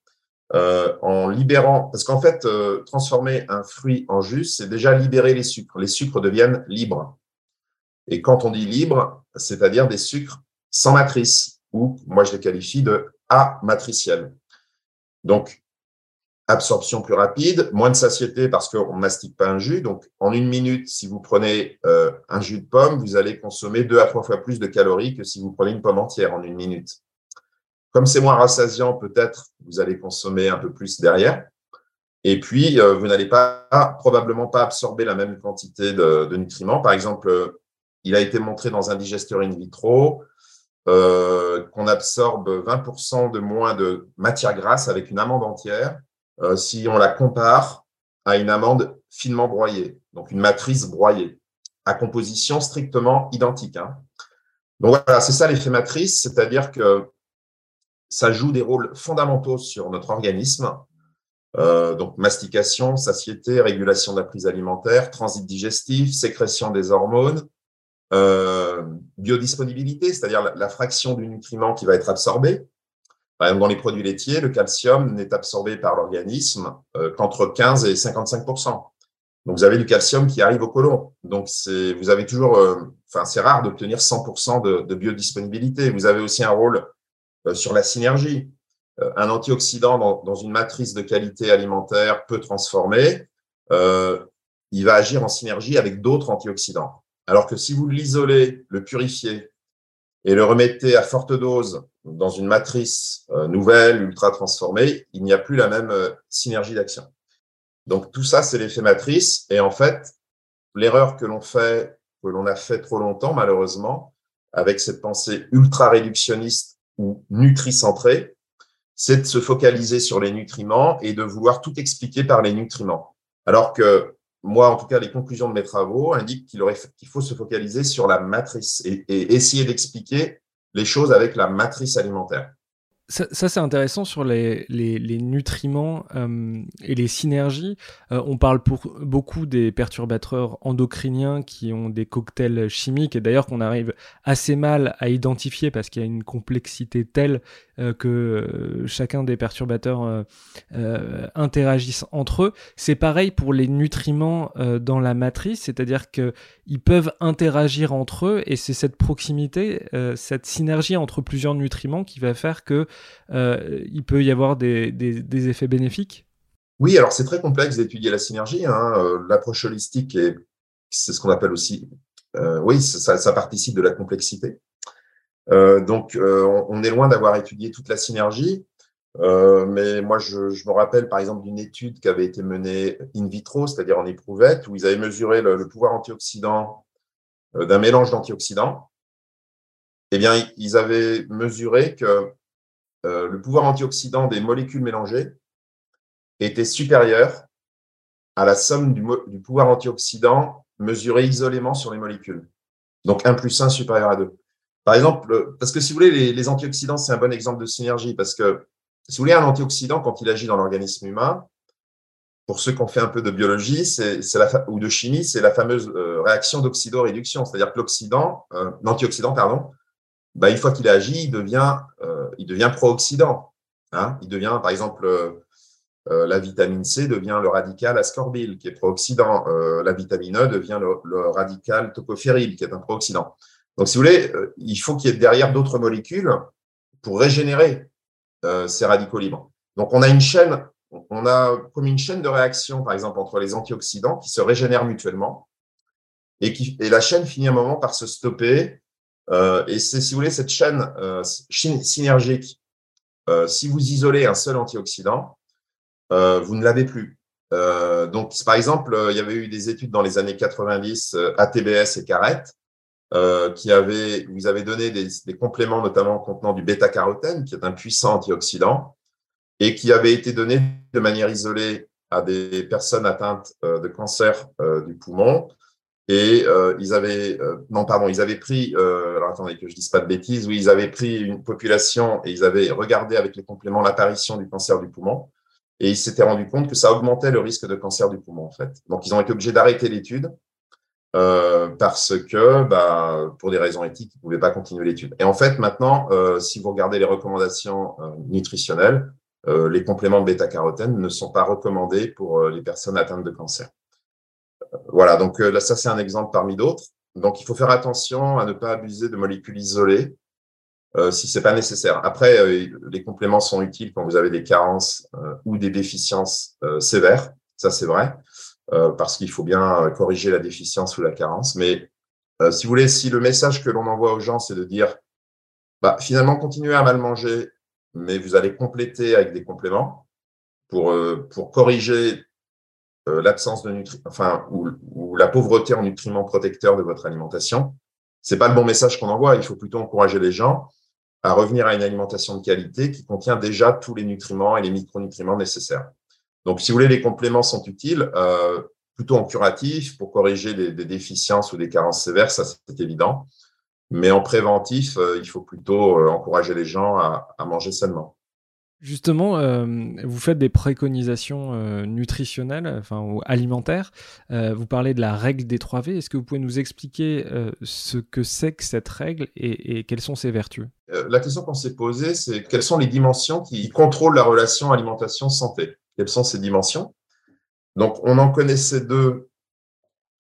en libérant, parce qu'en fait, transformer un fruit en jus, c'est déjà libérer les sucres. Les sucres deviennent libres. Et quand on dit libre, c'est-à-dire des sucres sans matrice, ou moi je les qualifie de matricielle. Donc, absorption plus rapide, moins de satiété parce qu'on ne mastique pas un jus. Donc, en une minute, si vous prenez euh, un jus de pomme, vous allez consommer deux à trois fois plus de calories que si vous prenez une pomme entière en une minute. Comme c'est moins rassasiant, peut-être vous allez consommer un peu plus derrière. Et puis, euh, vous n'allez pas probablement pas absorber la même quantité de, nutriments. Par exemple, il a été montré dans un digesteur in vitro euh, qu'on absorbe 20% de moins de matière grasse avec une amande entière euh, si on la compare à une amande finement broyée, donc une matrice broyée, à composition strictement identique. Hein. Donc voilà, c'est ça l'effet matrice, c'est-à-dire que ça joue des rôles fondamentaux sur notre organisme. Euh, donc mastication, satiété, régulation de la prise alimentaire, transit digestif, sécrétion des hormones, euh, biodisponibilité, c'est-à-dire la, fraction du nutriment qui va être absorbé. Par exemple, dans les produits laitiers, le calcium n'est absorbé par l'organisme euh, qu'entre 15 et 55% Donc, vous avez du calcium qui arrive au côlon. Donc, vous avez toujours, euh, enfin, c'est rare d'obtenir 100% de, biodisponibilité. Vous avez aussi un rôle sur la synergie. un antioxydant dans, dans, une matrice de qualité alimentaire peut transformer. il va agir en synergie avec d'autres antioxydants. Alors que si vous l'isolez, le purifiez et le remettez à forte dose dans une matrice euh, nouvelle, ultra transformée, il n'y a plus la même euh, synergie d'action. Donc tout ça, c'est l'effet matrice. Et en fait, l'erreur que l'on fait, que l'on a fait trop longtemps, malheureusement, avec cette pensée ultra réductionniste ou nutricentrée, c'est de se focaliser sur les nutriments et de vouloir tout expliquer par les nutriments. Alors que moi, en tout cas, les conclusions de mes travaux indiquent qu'il faut se focaliser sur la matrice et essayer d'expliquer les choses avec la matrice alimentaire. Ça, c'est intéressant sur les, les, nutriments euh, et les synergies. Euh, on parle pour, beaucoup des perturbateurs endocriniens qui ont des cocktails chimiques et d'ailleurs qu'on arrive assez mal à identifier parce qu'il y a une complexité telle euh, que chacun des perturbateurs interagissent entre eux. C'est pareil pour les nutriments dans la matrice, c'est-à-dire qu'ils peuvent interagir entre eux et c'est cette proximité, cette synergie entre plusieurs nutriments qui va faire que euh, il peut y avoir des, effets bénéfiques? Oui, alors c'est très complexe d'étudier la synergie. Hein. Euh, l'approche holistique, c'est ce qu'on appelle aussi, euh, oui, ça, participe de la complexité. donc, on, est loin d'avoir étudié toute la synergie. mais moi, je, me rappelle par exemple d'une étude qui avait été menée in vitro, c'est-à-dire en éprouvette, où ils avaient mesuré le, pouvoir antioxydant d'un mélange d'antioxydants. Eh bien, ils avaient mesuré que euh, le pouvoir antioxydant des molécules mélangées était supérieur à la somme du, pouvoir antioxydant mesuré isolément sur les molécules. Donc 1 plus 1 supérieur à 2. Par exemple, euh, parce que si vous voulez, les, antioxydants, c'est un bon exemple de synergie, parce que si vous voulez, un antioxydant, quand il agit dans l'organisme humain, pour ceux qui ont fait un peu de biologie c'est, la, ou de chimie, c'est la fameuse euh, réaction d'oxydoréduction. C'est-à-dire que l'antioxydant, pardon, bah, une fois qu'il agit, il devient, il devient pro-oxydant. Hein. il devient, par exemple, euh, euh, la vitamine C devient le radical ascorbyle, qui est pro-oxydant. la vitamine E devient le, radical tocophéryl, qui est un pro-oxydant. Donc, si vous voulez, il faut qu'il y ait derrière d'autres molécules pour régénérer ces radicaux libres. Donc, on a une chaîne, on a comme une chaîne de réaction, par exemple, entre les antioxydants qui se régénèrent mutuellement. Et, qui, et la chaîne finit un moment par se stopper euh, et c'est, si vous voulez, cette chaîne euh, synergique, euh, si vous isolez un seul antioxydant, vous ne l'avez plus. donc, par exemple, il y avait eu des études dans les années 90, ATBS et CARET, qui avaient, vous avez donné des, des, compléments notamment contenant du bêta-carotène, qui est un puissant antioxydant, et qui avait été donné de manière isolée à des personnes atteintes de cancer du poumon, et euh, ils avaient, euh, non pardon, ils avaient pris, euh, alors attendez que je dise pas de bêtises, oui, ils avaient pris une population et ils avaient regardé avec les compléments l'apparition du cancer du poumon et ils s'étaient rendu compte que ça augmentait le risque de cancer du poumon en fait. Donc ils ont été obligés d'arrêter l'étude euh, parce que, bah, pour des raisons éthiques, ils ne pouvaient pas continuer l'étude. Et en fait, maintenant, euh, si vous regardez les recommandations euh, nutritionnelles, les compléments de bêta-carotène ne sont pas recommandés pour les personnes atteintes de cancer. Voilà, donc euh, là, ça, c'est un exemple parmi d'autres. Donc, il faut faire attention à ne pas abuser de molécules isolées euh, si ce n'est pas nécessaire. Après, euh, les compléments sont utiles quand vous avez des carences ou des déficiences sévères. Ça, c'est vrai, parce qu'il faut bien corriger la déficience ou la carence. Mais si vous voulez, si le message que l'on envoie aux gens, c'est de dire, bah, finalement, continuez à mal manger, mais vous allez compléter avec des compléments pour corriger euh, l'absence de nutriments, enfin, ou, la pauvreté en nutriments protecteurs de votre alimentation. C'est pas le bon message qu'on envoie. Il faut plutôt encourager les gens à revenir à une alimentation de qualité qui contient déjà tous les nutriments et les micronutriments nécessaires. Donc, si vous voulez, les compléments sont utiles, euh, plutôt en curatif pour corriger des, déficiences ou des carences sévères, ça c'est évident. Mais en préventif, euh, il faut plutôt encourager les gens à, à manger sainement. Justement, euh, vous faites des préconisations euh, nutritionnelles, enfin ou alimentaires. Euh, vous parlez de la règle des 3 V. Est-ce que vous pouvez nous expliquer ce que c'est que cette règle et, quelles sont ses vertus? La question qu'on s'est posée, c'est quelles sont les dimensions qui contrôlent la relation alimentation-santé? Quelles sont ces dimensions? Donc, on en connaissait deux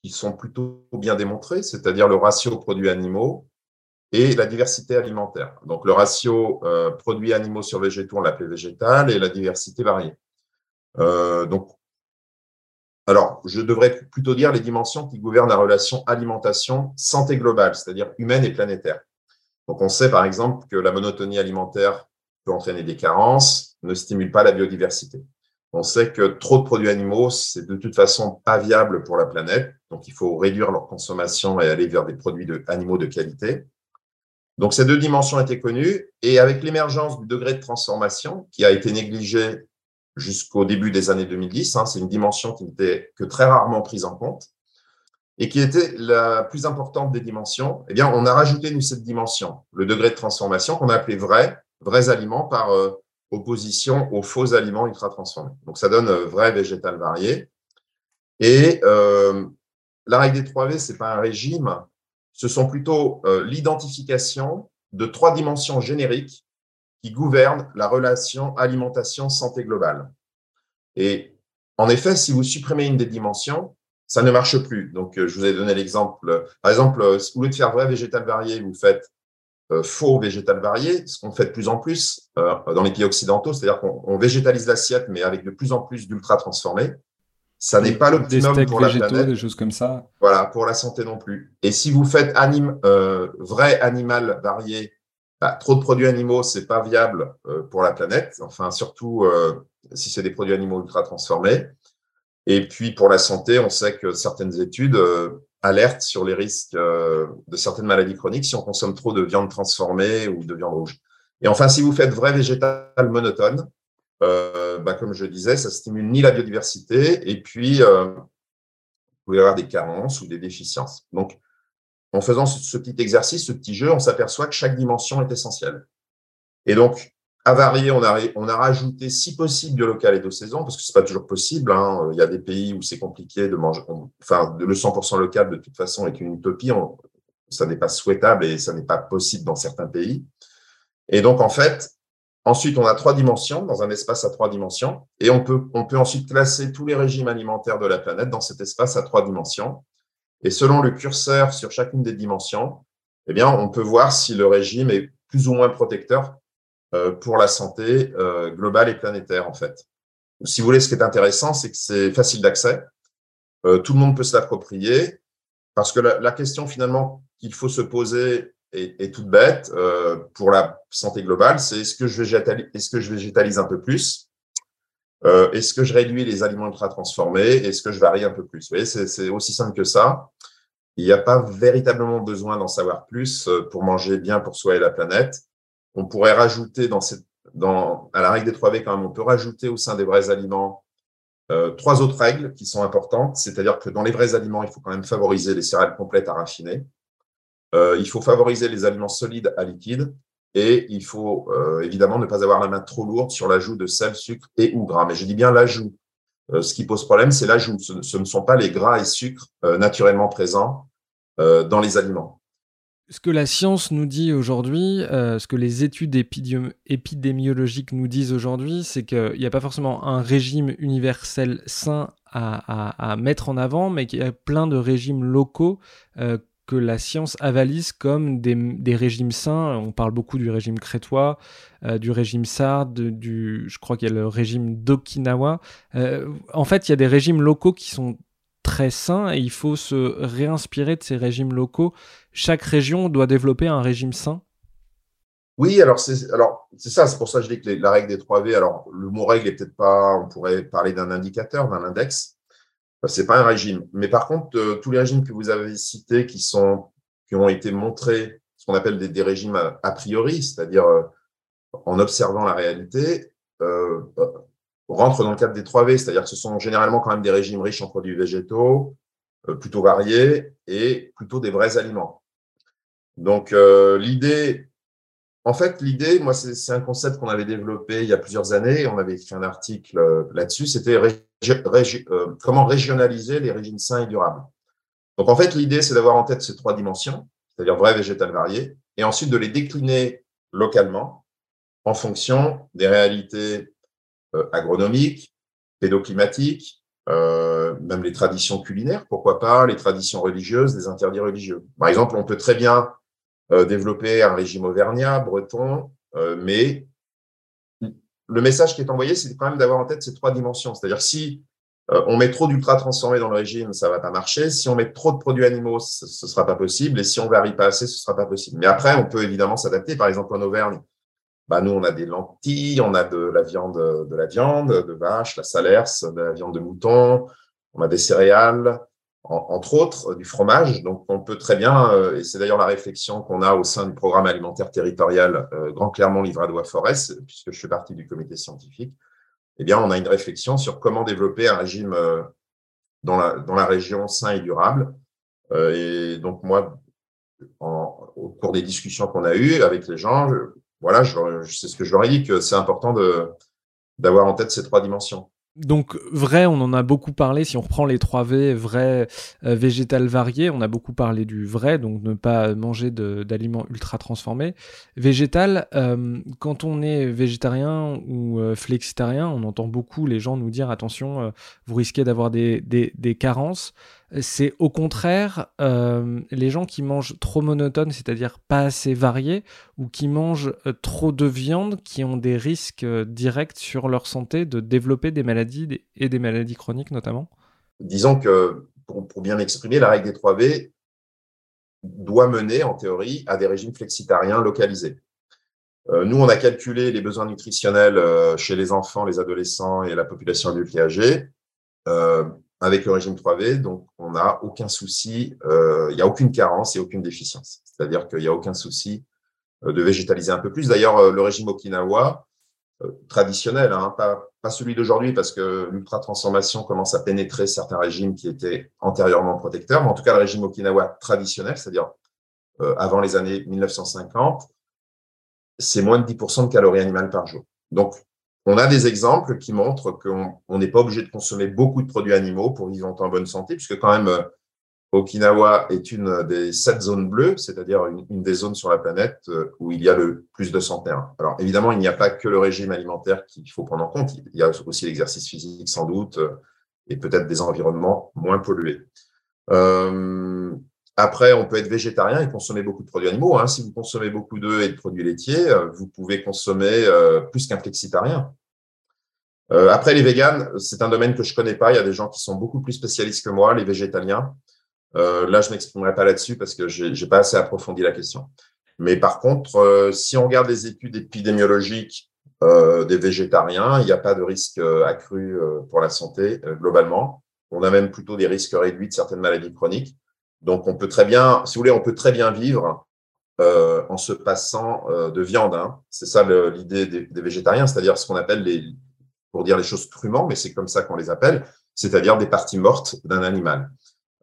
qui sont plutôt bien démontrées, c'est-à-dire le ratio produits animaux et la diversité alimentaire. Donc, le ratio euh, produits animaux sur végétaux, on l'appelait végétal, et la diversité variée. Euh, donc, alors, je devrais plutôt dire les dimensions qui gouvernent la relation alimentation-santé globale, c'est-à-dire humaine et planétaire. Donc, on sait par exemple que la monotonie alimentaire peut entraîner des carences, ne stimule pas la biodiversité. On sait que trop de produits animaux, c'est de toute façon pas viable pour la planète. Donc, il faut réduire leur consommation et aller vers des produits de, animaux de qualité. Donc, ces deux dimensions étaient connues. Et avec l'émergence du degré de transformation, qui a été négligé jusqu'au début des années 2010, hein, c'est une dimension qui n'était que très rarement prise en compte, et qui était la plus importante des dimensions, eh bien, on a rajouté, nous, cette dimension, le degré de transformation qu'on a appelé vrai, vrais aliments par euh, opposition aux faux aliments ultra transformés. Donc, ça donne euh, vrai végétal varié. Et euh, la règle des 3 V, c'est pas un régime, ce sont plutôt euh, l'identification de trois dimensions génériques qui gouvernent la relation alimentation-santé globale. Et en effet, si vous supprimez une des dimensions, ça ne marche plus. Donc, euh, je vous ai donné l'exemple. Par exemple, si vous voulez faire vrai végétal varié, vous faites euh, faux végétal varié, ce qu'on fait de plus en plus dans les pays occidentaux, c'est-à-dire qu'on végétalise l'assiette, mais avec de plus en plus d'ultra transformés. Ça n'est pas l'optimum pour la planète. Des choses comme ça. Voilà, pour la santé non plus. Et si vous faites anim, euh, vrai animal varié, bah, trop de produits animaux, c'est pas viable euh, pour la planète. Enfin, surtout euh, si c'est des produits animaux ultra transformés. Et puis pour la santé, on sait que certaines études alertent sur les risques de certaines maladies chroniques si on consomme trop de viande transformée ou de viande rouge. Et enfin, si vous faites vrai végétal monotone, euh, bah, comme je disais, ça stimule ni la biodiversité et puis euh, vous pouvez avoir des carences ou des déficiences. Donc, en faisant ce, petit exercice, ce petit jeu, on s'aperçoit que chaque dimension est essentielle. Et donc, à varier, on a, on rajouté, si possible, biolocal et de saison, parce que c'est pas toujours possible. Hein. Il y a des pays où c'est compliqué de manger. Enfin, le 100% local, de toute façon, est une utopie. ça n'est pas souhaitable et ça n'est pas possible dans certains pays. Et donc, en fait, Ensuite, on a trois dimensions dans un espace à trois dimensions et on peut, on peut ensuite classer tous les régimes alimentaires de la planète dans cet espace à trois dimensions. Et selon le curseur sur chacune des dimensions, eh bien, on peut voir si le régime est plus ou moins protecteur euh, pour la santé euh, globale et planétaire, en fait. Si vous voulez, ce qui est intéressant, c'est que c'est facile d'accès. Euh, tout le monde peut se l'approprier parce que la, la question finalement qu'il faut se poser est, toute bête euh, pour la santé globale, c'est est-ce que, je végétalise, un peu plus euh, Est-ce que je réduis les aliments ultra transformés Est-ce que je varie un peu plus? Vous voyez, c'est, aussi simple que ça. Il n'y a pas véritablement besoin d'en savoir plus euh, pour manger bien pour soi et la planète. On pourrait rajouter dans à la règle des 3V quand même, on peut rajouter au sein des vrais aliments trois autres règles qui sont importantes, c'est-à-dire que dans les vrais aliments, il faut quand même favoriser les céréales complètes à raffiner. Euh, il faut favoriser les aliments solides à liquide et il faut euh, évidemment ne pas avoir la main trop lourde sur l'ajout de sel, sucre et ou gras. Mais je dis bien l'ajout. Euh, ce qui pose problème, c'est l'ajout. Ce, ne sont pas les gras et sucres naturellement présents dans les aliments. Ce que la science nous dit aujourd'hui, ce que les études épidémiologiques nous disent aujourd'hui, c'est qu'il n'y a pas forcément un régime universel sain à, à, mettre en avant, mais qu'il y a plein de régimes locaux que la science avalise comme des, régimes sains. On parle beaucoup du régime crétois, euh, du régime sarde, du, je crois qu'il y a le régime d'Okinawa. Euh, en fait, il y a des régimes locaux qui sont très sains et il faut se réinspirer de ces régimes locaux. Chaque région doit développer un régime sain. Oui, alors c'est ça, c'est pour ça que je dis que la règle des 3 V. Alors le mot règle est peut-être pas, on pourrait parler d'un indicateur, d'un index. C'est pas un régime. Mais par contre, euh, tous les régimes que vous avez cités qui sont, qui ont été montrés, ce qu'on appelle des, régimes a, priori, c'est-à-dire euh, en observant la réalité, euh, rentrent dans le cadre des 3V, c'est-à-dire que ce sont généralement quand même des régimes riches en produits végétaux, plutôt variés et plutôt des vrais aliments. Donc l'idée, en fait, l'idée, moi, c'est un concept qu'on avait développé il y a plusieurs années. On avait écrit un article là-dessus. C'était euh, comment régionaliser les régimes sains et durables. Donc, en fait, l'idée, c'est d'avoir en tête ces trois dimensions, c'est-à-dire vrai, végétal, varié, et ensuite de les décliner localement en fonction des réalités euh, agronomiques, pédoclimatiques, euh, même les traditions culinaires, pourquoi pas, les traditions religieuses, les interdits religieux. Par exemple, on peut très bien développer un régime auvergnat, breton, mais le message qui est envoyé, c'est quand même d'avoir en tête ces trois dimensions. C'est-à-dire si Euh, on met trop d'ultra transformés dans le régime, ça va pas marcher. Si on met trop de produits animaux, ce, ce sera pas possible. Et si on varie pas assez, ce sera pas possible. Mais après, on peut évidemment s'adapter. Par exemple, en Auvergne, bah, nous, on a des lentilles, on a de la viande, de la viande de vache, la salerce, de la viande de mouton, on a des céréales, entre autres, du fromage. Donc, on peut très bien, euh, et c'est d'ailleurs la réflexion qu'on a au sein du programme alimentaire territorial euh, Grand Clermont Livradois Forest, puisque je fais partie du comité scientifique, eh bien, on a une réflexion sur comment développer un régime euh, dans la, dans la région sain et durable. et donc, moi, en, au cours des discussions qu'on a eues avec les gens, voilà, je, c'est ce que je leur ai dit, que c'est important de, d'avoir en tête ces trois dimensions. Donc vrai, on en a beaucoup parlé. Si on reprend les 3 V, vrai, euh, végétal varié, on a beaucoup parlé du vrai, donc ne pas manger d'aliments ultra transformés. Végétal, euh, quand on est végétarien ou euh, flexitarien, on entend beaucoup les gens nous dire attention, vous risquez d'avoir des, carences c'est au contraire euh, les gens qui mangent trop monotone, c'est-à-dire pas assez varié, ou qui mangent euh, trop de viande, qui ont des risques euh, directs sur leur santé de développer des maladies et des maladies chroniques notamment Disons que, pour, bien exprimer, la règle des 3 V doit mener, en théorie, à des régimes flexitariens localisés. nous, on a calculé les besoins nutritionnels chez les enfants, les adolescents et la population adulte et âgée avec le régime 3V, donc on n'a aucun souci, euh, il n'y a aucune carence et aucune déficience. C'est-à-dire qu'il n'y a aucun souci euh, de végétaliser un peu plus. D'ailleurs, euh, le régime Okinawa, traditionnel, hein, pas, celui d'aujourd'hui parce que l'ultra-transformation commence à pénétrer certains régimes qui étaient antérieurement protecteurs, mais en tout cas le régime Okinawa traditionnel, c'est-à-dire avant les années 1950, c'est moins de 10% de calories animales par jour. Donc, on a des exemples qui montrent qu'on n'est pas obligé de consommer beaucoup de produits animaux pour vivre en bonne santé, puisque quand même, euh, Okinawa est une des sept zones bleues, c'est-à-dire une, des zones sur la planète euh, où il y a le plus de centenaires. Alors évidemment, il n'y a pas que le régime alimentaire qu'il faut prendre en compte, il y a aussi l'exercice physique sans doute euh, et peut-être des environnements moins pollués. Après, on peut être végétarien et consommer beaucoup de produits animaux. Hein. Si vous consommez beaucoup d'œufs et de produits laitiers, vous pouvez consommer plus qu'un flexitarien. Euh, après, les véganes, c'est un domaine que je connais pas. Il y a des gens qui sont beaucoup plus spécialistes que moi, les végétaliens. Euh, là, je m'exprimerai pas là-dessus parce que j'ai pas assez approfondi la question. Mais par contre, euh, si on regarde les études épidémiologiques euh, des végétariens, il n'y a pas de risque accru pour la santé globalement. On a même plutôt des risques réduits de certaines maladies chroniques. Donc, on peut très bien, si vous voulez, on peut très bien vivre en se passant de viande. Hein. C'est ça l'idée des, des, végétariens, c'est-à-dire ce qu'on appelle les, pour dire les choses crûment, mais c'est comme ça qu'on les appelle, c'est-à-dire des parties mortes d'un animal.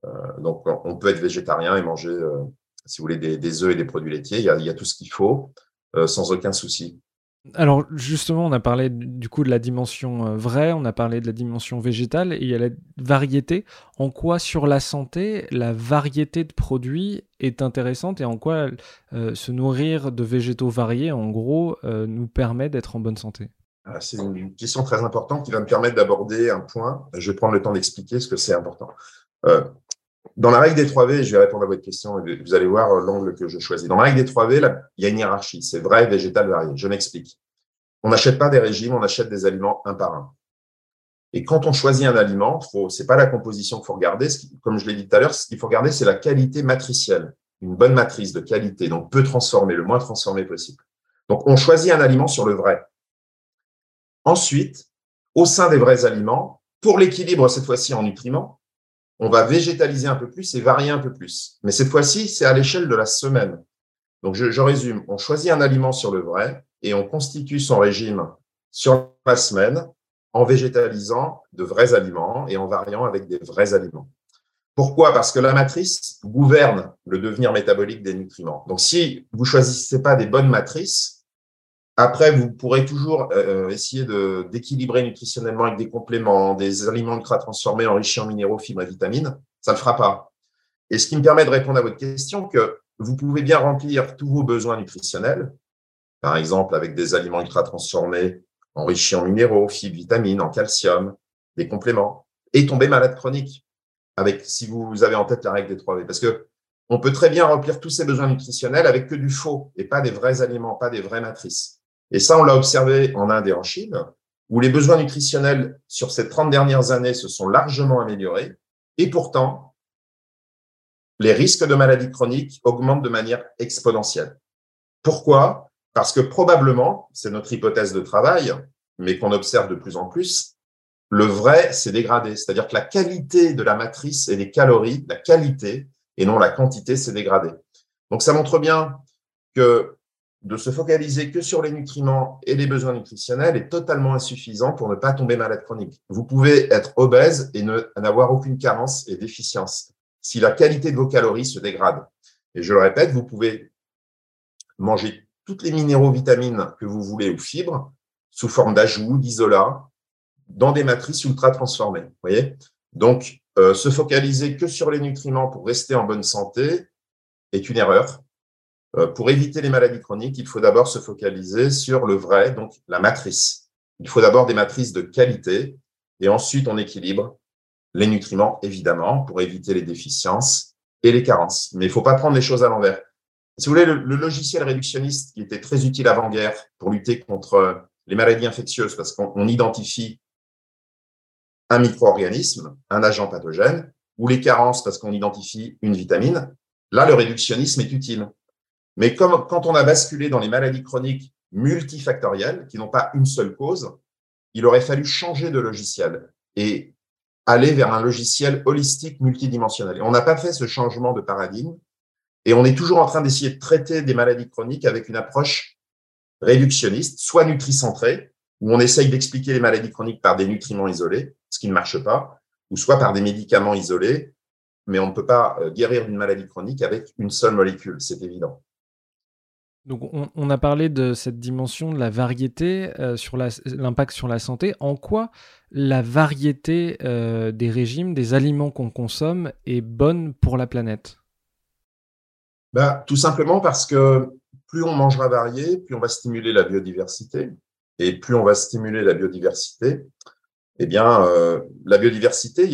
Euh, donc, on peut être végétarien et manger, euh, si vous voulez, des, œufs et des produits laitiers. Il y a, tout ce qu'il faut, euh, sans aucun souci. Alors justement, on a parlé du coup de la dimension vraie, on a parlé de la dimension végétale, et il y a la variété. En quoi sur la santé, la variété de produits est intéressante et en quoi se nourrir de végétaux variés, en gros, nous permet d'être en bonne santé? Ah, c'est une question très importante qui va me permettre d'aborder un point. Je vais prendre le temps d'expliquer ce que c'est important. Euh, dans la règle des 3V, je vais répondre à votre question et vous allez voir l'angle que je choisis. Dans la règle des 3V, il y a une hiérarchie. C'est vrai, végétal, varié. Je m'explique. On n'achète pas des régimes, on achète des aliments un par un. Et quand on choisit un aliment, ce n'est pas la composition qu'il faut regarder. comme je l'ai dit tout à l'heure, ce qu'il faut regarder, c'est la qualité matricielle. Une bonne matrice de qualité, donc peu transformée, le moins transformé possible. Donc, on choisit un aliment sur le vrai. Ensuite, au sein des vrais aliments, pour l'équilibre cette fois-ci en nutriments, on va végétaliser un peu plus et varier un peu plus. Mais cette fois-ci, c'est à l'échelle de la semaine. Donc, je, résume. On choisit un aliment sur le vrai et on constitue son régime sur la semaine en végétalisant de vrais aliments et en variant avec des vrais aliments. Pourquoi? Parce que la matrice gouverne le devenir métabolique des nutriments. Donc, si vous choisissez pas des bonnes matrices, après, vous pourrez toujours euh, essayer d'équilibrer nutritionnellement avec des compléments, des aliments ultra transformés enrichis en minéraux, fibres et vitamines. Ça ne le fera pas. Et ce qui me permet de répondre à votre question, que vous pouvez bien remplir tous vos besoins nutritionnels, par exemple avec des aliments ultra transformés enrichis en minéraux, fibres, vitamines, en calcium, des compléments, et tomber malade chronique. Avec, si vous avez en tête la règle des 3 V. Parce que on peut très bien remplir tous ces besoins nutritionnels avec que du faux et pas des vrais aliments, pas des vraies matrices. Et ça, on l'a observé en Inde et en Chine. où les besoins nutritionnels sur ces 30 dernières années se sont largement améliorés. Et pourtant, les risques de maladies chroniques augmentent de manière exponentielle. Pourquoi? Parce que probablement, c'est notre hypothèse de travail, mais qu'on observe de plus en plus, le vrai s'est dégradé. C'est-à-dire que la qualité de la matrice et des calories, la qualité et non la quantité s'est dégradée. Donc ça montre bien que de se focaliser que sur les nutriments et les besoins nutritionnels est totalement insuffisant pour ne pas tomber malade chronique. Vous pouvez être obèse et n'avoir aucune carence et déficience si la qualité de vos calories se dégrade. Et je le répète, vous pouvez manger toutes les minéraux, vitamines que vous voulez ou fibres sous forme d'ajout, d'isolat, dans des matrices ultra transformées. voyez? Donc, euh, se focaliser que sur les nutriments pour rester en bonne santé est une erreur. Euh, pour éviter les maladies chroniques, il faut d'abord se focaliser sur le vrai, donc la matrice. Il faut d'abord des matrices de qualité et ensuite on équilibre les nutriments, évidemment, pour éviter les déficiences et les carences. Mais il ne faut pas prendre les choses à l'envers. Si vous voulez, le, logiciel réductionniste qui était très utile avant-guerre pour lutter contre les maladies infectieuses, parce qu'on identifie un micro-organisme, un agent pathogène, ou les carences parce qu'on identifie une vitamine, là, le réductionnisme est utile. Mais comme, quand on a basculé dans les maladies chroniques multifactorielles, qui n'ont pas une seule cause, il aurait fallu changer de logiciel et aller vers un logiciel holistique multidimensionnel. Et on n'a pas fait ce changement de paradigme et on est toujours en train d'essayer de traiter des maladies chroniques avec une approche réductionniste, soit nutricentrée, où on essaye d'expliquer les maladies chroniques par des nutriments isolés, ce qui ne marche pas, ou soit par des médicaments isolés, mais on ne peut pas euh, guérir d'une maladie chronique avec une seule molécule, c'est évident. Donc on, a parlé de cette dimension de la variété euh, sur l'impact sur la santé. En quoi la variété euh, des régimes, des aliments qu'on consomme est bonne pour la planète? Bah, Tout simplement parce que plus on mangera varié, plus on va stimuler la biodiversité. Et plus on va stimuler la biodiversité, eh bien, euh, la biodiversité,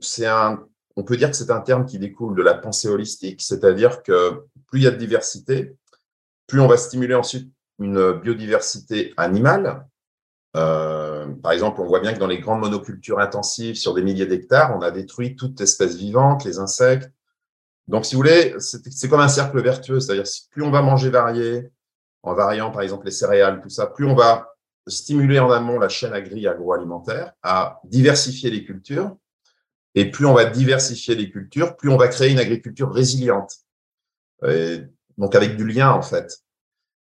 c'est un, on peut dire que c'est un terme qui découle de la pensée holistique, c'est-à-dire que plus il y a de diversité, plus on va stimuler ensuite une biodiversité animale. Euh, par exemple, on voit bien que dans les grandes monocultures intensives sur des milliers d'hectares, on a détruit toute espèce vivante, les insectes. Donc, si vous voulez, c'est comme un cercle vertueux, c'est-à-dire plus on va manger varié, en variant par exemple les céréales, tout ça, plus on va stimuler en amont la chaîne agri agroalimentaire à diversifier les cultures. Et plus on va diversifier les cultures, plus on va créer une agriculture résiliente donc avec du lien en fait.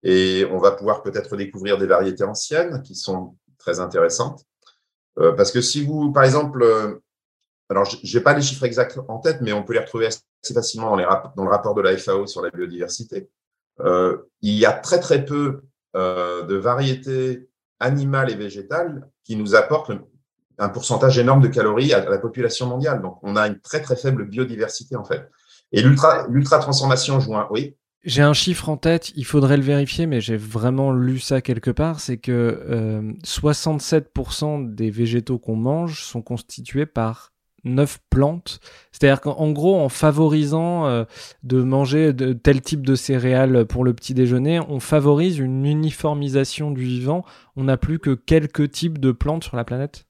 Et on va pouvoir peut-être découvrir des variétés anciennes qui sont très intéressantes. Euh, parce que si vous, par exemple, euh, alors je n'ai pas les chiffres exacts en tête, mais on peut les retrouver assez facilement dans, les dans le rapport de la FAO sur la biodiversité. Euh, il y a très très peu de variétés animales et végétales qui nous apportent un pourcentage énorme de calories à la population mondiale. Donc on a une très très faible biodiversité en fait. Et l'ultra transformation joue un oui. J'ai un chiffre en tête, il faudrait le vérifier, mais j'ai vraiment lu ça quelque part, c'est que 67% euh, des végétaux qu'on mange sont constitués par 9 plantes. C'est-à-dire qu'en gros, en favorisant euh, de manger tel type de céréales pour le petit déjeuner, on favorise une uniformisation du vivant. On n'a plus que quelques types de plantes sur la planète.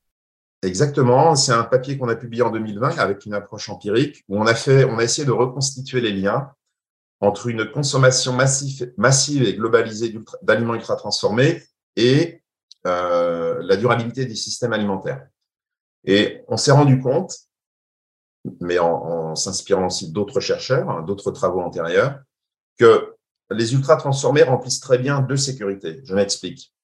Exactement, c'est un papier qu'on a publié en 2020 avec une approche empirique où on a fait, on a essayé de reconstituer les liens entre une consommation massive, et globalisée d'aliments ultra transformés et euh, la durabilité des systèmes alimentaires. Et on s'est rendu compte, mais en, s'inspirant aussi d'autres chercheurs, hein, d'autres travaux antérieurs, que les ultra transformés remplissent très bien deux sécurités. Je m'explique.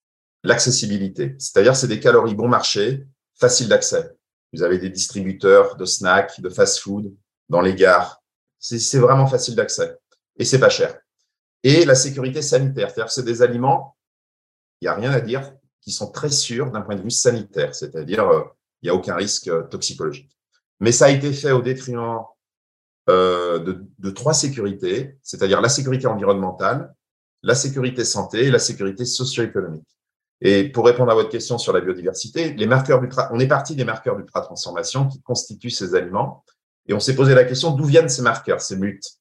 L'accessibilité, c'est-à-dire c'est des calories bon marché, faciles d'accès. Vous avez des distributeurs de snacks, de fast-food dans les gares. C'est vraiment facile d'accès et c'est pas cher. Et la sécurité sanitaire, c'est-à-dire c'est des aliments, il n'y a rien à dire, qui sont très sûrs d'un point de vue sanitaire, c'est-à-dire euh, il n'y a aucun risque euh, toxicologique. Mais ça a été fait au détriment euh, de, de, trois sécurités, c'est-à-dire la sécurité environnementale, la sécurité santé et la sécurité socio-économique. Et pour répondre à votre question sur la biodiversité, les marqueurs on est parti des marqueurs d'ultra-transformation qui constituent ces aliments, et on s'est posé la question d'où viennent ces marqueurs, ces mutes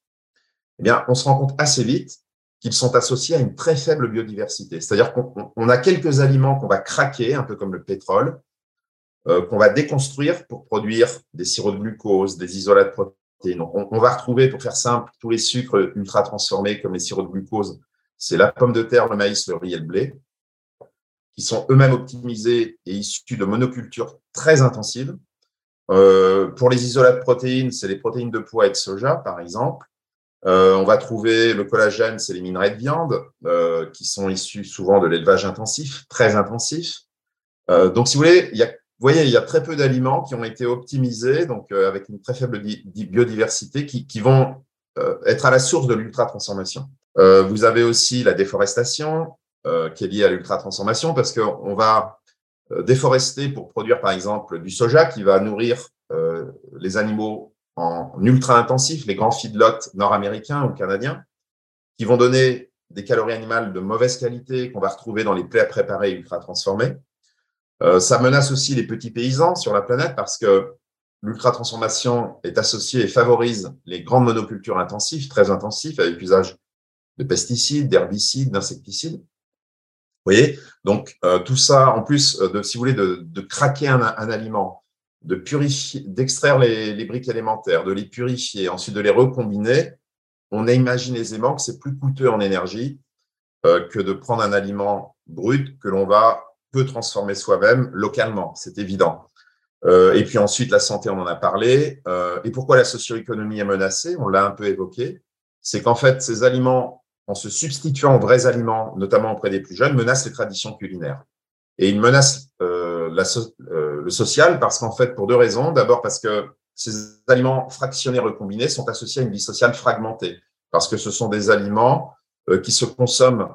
eh bien, on se rend compte assez vite qu'ils sont associés à une très faible biodiversité. C'est-à-dire qu'on a quelques aliments qu'on va craquer, un peu comme le pétrole, euh, qu'on va déconstruire pour produire des sirops de glucose, des isolats de protéines. On, on, va retrouver, pour faire simple, tous les sucres ultra transformés comme les sirops de glucose. C'est la pomme de terre, le maïs, le riz et le blé, qui sont eux-mêmes optimisés et issus de monocultures très intensives. Euh, pour les isolats de protéines, c'est les protéines de pois et de soja, par exemple. Euh, on va trouver le collagène, c'est les minerais de viande, euh, qui sont issus souvent de l'élevage intensif, très intensif. Euh, donc, si vous voulez, il y a vous voyez, il y a très peu d'aliments qui ont été optimisés, donc euh, avec une très faible biodiversité, qui, qui vont euh, être à la source de l'ultra-transformation. Euh, vous avez aussi la déforestation qui est liée à l'ultra-transformation, parce qu'on va déforester pour produire, par exemple, du soja qui va nourrir les animaux en ultra-intensif, les grands feedlots nord-américains ou canadiens, qui vont donner des calories animales de mauvaise qualité qu'on va retrouver dans les plats préparés ultra-transformés. Euh, ça menace aussi les petits paysans sur la planète parce que l'ultra-transformation est associée et favorise les grandes monocultures intensives, très intensives, avec usage de pesticides, d'herbicides, d'insecticides. Vous voyez? Donc, euh, tout ça, en plus euh, de, si vous voulez, de, craquer un, aliment, de purifier, d'extraire les, briques élémentaires, de les purifier, ensuite de les recombiner, on imagine aisément que c'est plus coûteux en énergie euh, que de prendre un aliment brut que l'on va peut transformer soi-même localement, c'est évident. Euh, et puis ensuite, la santé, on en a parlé. Euh, et pourquoi la socio-économie est menacée? On l'a un peu évoqué. C'est qu'en fait, ces aliments, en se substituant aux vrais aliments, notamment auprès des plus jeunes, menacent les traditions culinaires. Et ils menacent la euh, le social parce qu'en fait, pour deux raisons. D'abord, parce que ces aliments fractionnés recombinés sont associés à une vie sociale fragmentée. Parce que ce sont des aliments euh, qui se consomment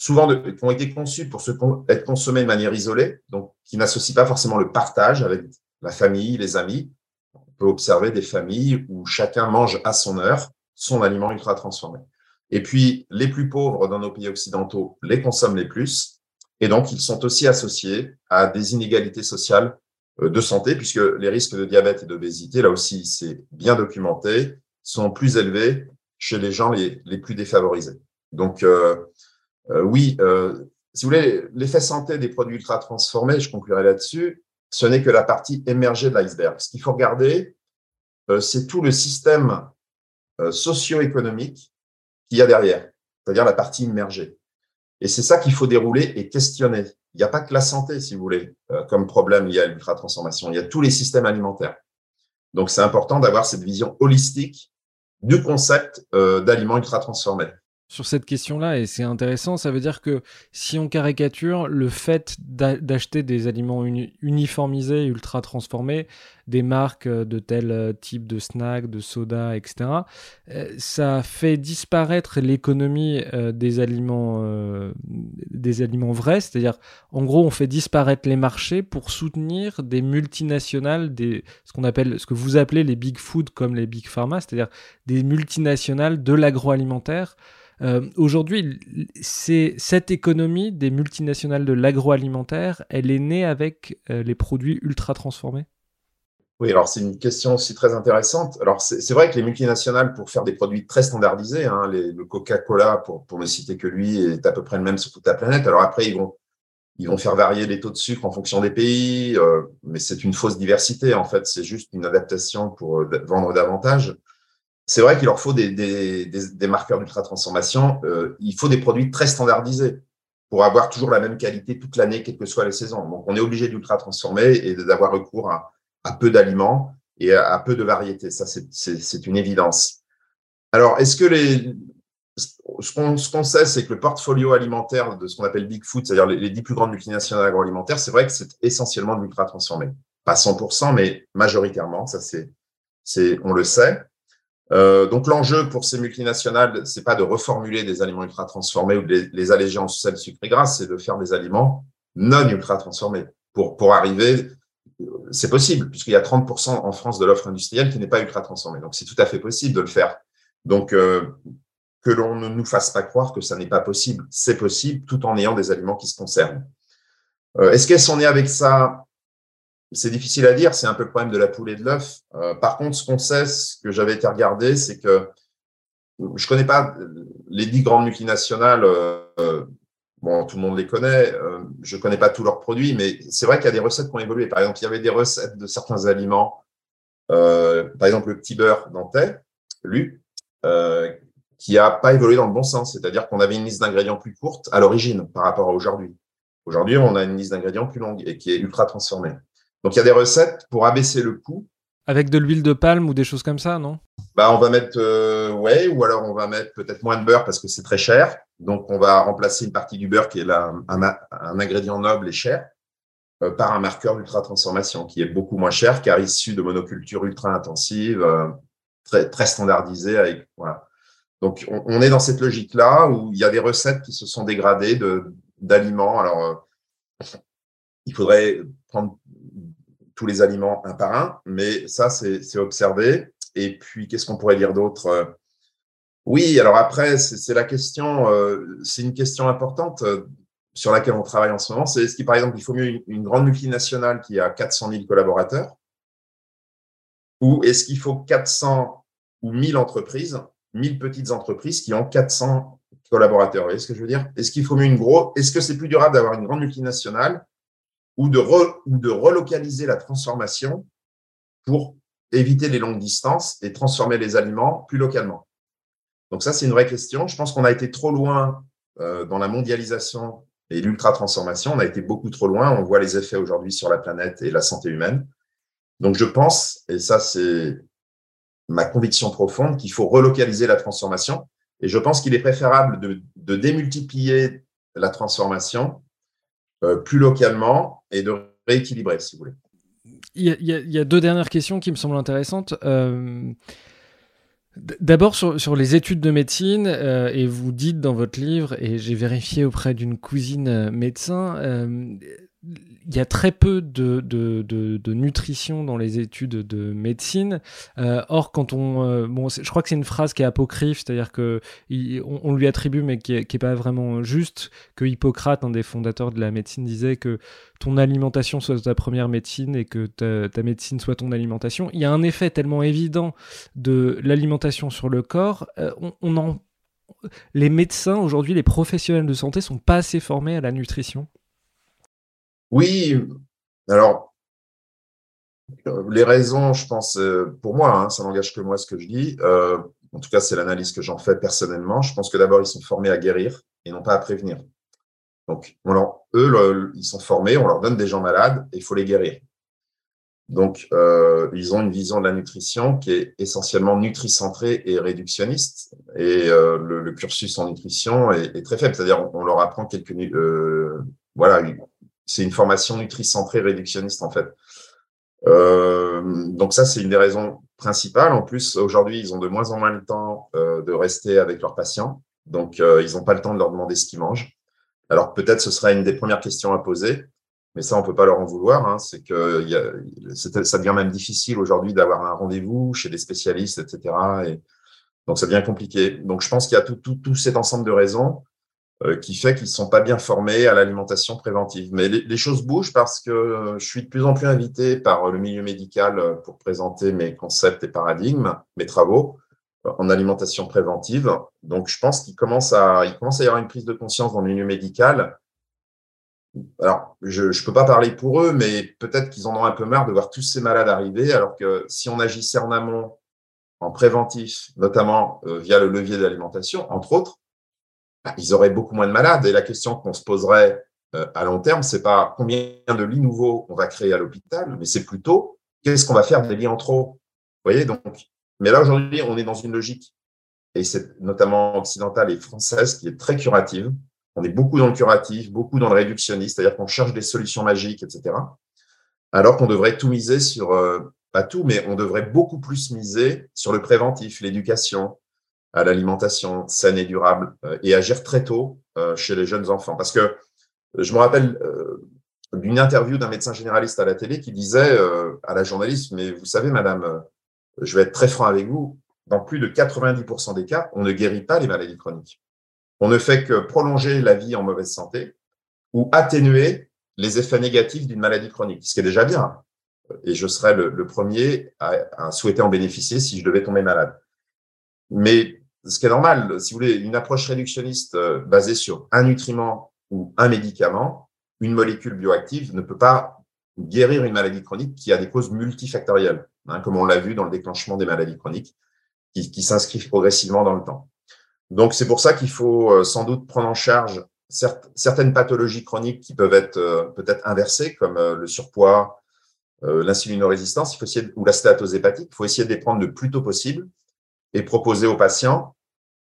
souvent qui ont été conçus pour être consommés de manière isolée, donc qui n'associent pas forcément le partage avec la famille, les amis. On peut observer des familles où chacun mange à son heure son aliment ultra transformé. Et puis, les plus pauvres dans nos pays occidentaux les consomment les plus, et donc ils sont aussi associés à des inégalités sociales euh, de santé, puisque les risques de diabète et d'obésité, là aussi, c'est bien documenté, sont plus élevés chez les gens les, plus défavorisés. Donc, euh, euh, oui, si vous voulez, l'effet santé des produits ultra transformés, je conclurai là-dessus, ce n'est que la partie émergée de l'iceberg. Ce qu'il faut regarder, c'est tout le système socio-économique qu'il y a derrière, c'est-à-dire la partie immergée. Et c'est ça qu'il faut dérouler et questionner. Il n'y a pas que la santé, si vous voulez, comme problème lié à l'ultra-transformation. Il y a tous les systèmes alimentaires. Donc, c'est important d'avoir cette vision holistique du concept d'aliments ultra-transformés sur cette question-là, et c'est intéressant, ça veut dire que si on caricature, le fait d'acheter des aliments uniformisés, ultra transformés, des marques euh, de tel euh, type de snack, de soda, etc., euh, ça fait disparaître l'économie des aliments, des aliments vrais, c'est-à-dire, en gros, on fait disparaître les marchés pour soutenir des multinationales, des, ce qu'on appelle, ce que vous appelez les big food comme les big pharma, c'est-à-dire des multinationales de l'agroalimentaire. Euh, aujourd'hui, cette économie des multinationales de l'agroalimentaire, elle est née avec euh, les produits ultra transformés? Oui, alors c'est une question aussi très intéressante. Alors c'est vrai que les multinationales, pour faire des produits très standardisés, hein, le Coca-Cola, pour, ne citer que lui, est à peu près le même sur toute la planète. Alors après, ils vont, ils vont faire varier les taux de sucre en fonction des pays, euh, mais c'est une fausse diversité. En fait, c'est juste une adaptation pour vendre davantage c'est vrai qu'il leur faut des, marqueurs d'ultra-transformation. Euh, il faut des produits très standardisés pour avoir toujours la même qualité toute l'année, quelles que soient les saisons. Donc, on est obligé d'ultra-transformer et d'avoir recours à, peu d'aliments et à, peu de variétés. Ça, c'est une évidence. Alors, est-ce que les, ce qu'on sait, c'est que le portfolio alimentaire de ce qu'on appelle Big Food, c'est-à-dire les, dix plus grandes multinationales agroalimentaires, c'est vrai que c'est essentiellement de l'ultra transformé. Pas 100%, mais majoritairement, ça c'est, on le sait. Euh, donc l'enjeu pour ces multinationales, c'est pas de reformuler des aliments ultra transformés ou de les, alléger en sel, sucre et gras, c'est de faire des aliments non ultra transformés pour pour arriver. C'est possible puisqu'il y a 30% en France de l'offre industrielle qui n'est pas ultra transformée. Donc c'est tout à fait possible de le faire. Donc euh, que l'on ne nous fasse pas croire que ça n'est pas possible, c'est possible tout en ayant des aliments qui se conservent. Euh, Est-ce qu'elles sont nées avec ça? C'est difficile à dire, c'est un peu le problème de la poule et de l'œuf. Euh, par contre, ce qu'on sait, ce que j'avais été regardé, c'est que je connais pas les dix grandes multinationales. bon, tout le monde les connaît. je connais pas tous leurs produits, mais c'est vrai qu'il y a des recettes qui ont évolué. Par exemple, il y avait des recettes de certains aliments. par exemple, le petit beurre nantais, lui, qui a pas évolué dans le bon sens. C'est-à-dire qu'on avait une liste d'ingrédients plus courte à l'origine par rapport à aujourd'hui. Aujourd'hui, on a une liste d'ingrédients plus longue et qui est ultra transformée. Donc, il y a des recettes pour abaisser le coût. Avec de l'huile de palme ou des choses comme ça, non? Bah, On va mettre, euh, ouais, ou alors on va mettre peut-être moins de beurre parce que c'est très cher. Donc, on va remplacer une partie du beurre qui est là, un, ingrédient noble et cher euh, par un marqueur d'ultra transformation qui est beaucoup moins cher car issu de monoculture ultra intensive, euh, très, très standardisée. Avec, voilà. Donc, on, on, est dans cette logique-là où il y a des recettes qui se sont dégradées de, d'aliments. Alors, il faudrait prendre tous les aliments un par un, mais ça, c'est observé. Et puis, qu'est-ce qu'on pourrait dire d'autre Oui, alors après, c'est la question, euh, c'est une question importante euh, sur laquelle on travaille en ce moment. C'est est-ce qu'il, par exemple, il faut mieux une, grande multinationale qui a 400 000 collaborateurs? Ou est-ce qu'il faut 400 ou 1000 entreprises, 1000 petites entreprises qui ont 400 collaborateurs? Vous voyez ce que je veux dire? Est-ce qu'il faut mieux une grosse Est-ce que c'est plus durable d'avoir une grande multinationale ou de, ou de relocaliser la transformation pour éviter les longues distances et transformer les aliments plus localement Donc ça, c'est une vraie question. Je pense qu'on a été trop loin euh, dans la mondialisation et l'ultra-transformation. On a été beaucoup trop loin. On voit les effets aujourd'hui sur la planète et la santé humaine. Donc je pense, et ça c'est ma conviction profonde, qu'il faut relocaliser la transformation. Et je pense qu'il est préférable de, démultiplier la transformation plus localement et de rééquilibrer, si vous voulez. Il y, a, deux dernières questions qui me semblent intéressantes. Euh, d'abord sur, les études de médecine, euh, et vous dites dans votre livre, et j'ai vérifié auprès d'une cousine médecin, il y a très peu de, nutrition dans les études de médecine. Euh, or, quand on, euh, bon, je crois que c'est une phrase qui est apocryphe, c'est-à-dire que on, lui attribue, mais qui est, pas vraiment juste, que Hippocrate, un des fondateurs de la médecine, disait que ton alimentation soit ta première médecine et que ta, médecine soit ton alimentation. Il y a un effet tellement évident de l'alimentation sur le corps. Euh, on en, les médecins aujourd'hui, les professionnels de santé, sont pas assez formés à la nutrition. Oui, alors, les raisons, je pense, euh, pour moi, hein, ça n'engage que moi ce que je dis. Euh, en tout cas, c'est l'analyse que j'en fais personnellement. Je pense que d'abord, ils sont formés à guérir et non pas à prévenir. Donc, eux, ils sont formés, on leur donne des gens malades et il faut les guérir. Donc, euh, ils ont une vision de la nutrition qui est essentiellement nutricentrée et réductionniste. Et le, cursus en nutrition est, très faible. C'est-à-dire, on, leur apprend quelques, voilà, c'est une formation nutricentrée réductionniste en fait. Euh, donc ça, c'est une des raisons principales. En plus, aujourd'hui, ils ont de moins en moins le temps euh, de rester avec leurs patients. Donc, euh, ils n'ont pas le temps de leur demander ce qu'ils mangent. Alors, peut-être ce serait une des premières questions à poser, mais ça, on peut pas leur en vouloir. Hein. C'est que y a, ça devient même difficile aujourd'hui d'avoir un rendez-vous chez des spécialistes, etc. Et donc, ça devient compliqué. Donc, je pense qu'il y a tout cet ensemble de raisons. Euh, qui fait qu'ils ne sont pas bien formés à l'alimentation préventive. Mais les, choses bougent parce que euh, je suis de plus en plus invité par le milieu médical euh, pour présenter mes concepts et paradigmes, mes travaux en alimentation préventive. Donc, je pense qu'il commence à, il commence à y avoir une prise de conscience dans le milieu médical. Alors, je ne peux pas parler pour eux, mais peut-être qu'ils en ont un peu marre de voir tous ces malades arriver, alors que si on agissait en amont, en préventif, notamment via le levier d'alimentation, entre autres, bah, ils auraient beaucoup moins de malades. Et la question qu'on se poserait euh, à long terme, c'est pas combien de lits nouveaux on va créer à l'hôpital, mais c'est plutôt qu'est-ce qu'on va faire des lits en trop. Vous voyez donc. Mais là aujourd'hui, on est dans une logique et c'est notamment occidentale et française qui est très curative. On est beaucoup dans le curatif, beaucoup dans le réductionniste, c'est-à-dire qu'on cherche des solutions magiques, etc. Alors qu'on devrait tout miser sur, euh, pas tout, mais on devrait beaucoup plus miser sur le préventif, l'éducation, à l'alimentation saine et durable euh, et agir très tôt euh, chez les jeunes enfants. Parce que euh, je me rappelle d'une interview d'un médecin généraliste à la télé qui disait à la journaliste, mais vous savez, madame, je vais être très franc avec vous, dans plus de 90% des cas, on ne guérit pas les maladies chroniques. On ne fait que prolonger la vie en mauvaise santé ou atténuer les effets négatifs d'une maladie chronique, ce qui est déjà bien. Et je serais le, premier à, à souhaiter en bénéficier si je devais tomber malade. Mais ce qui est normal, si vous voulez, une approche réductionniste euh, basée sur un nutriment ou un médicament, une molécule bioactive ne peut pas guérir une maladie chronique qui a des causes multifactorielles, hein, comme on l'a vu dans le déclenchement des maladies chroniques, qui, s'inscrivent progressivement dans le temps. Donc, c'est pour ça qu'il faut euh, sans doute prendre en charge certaines pathologies chroniques qui peuvent être euh, peut-être inversées, comme le surpoids, l'insulinorésistance, ou la stéatose hépatique. Il faut essayer de les prendre le plus tôt possible et proposer aux patients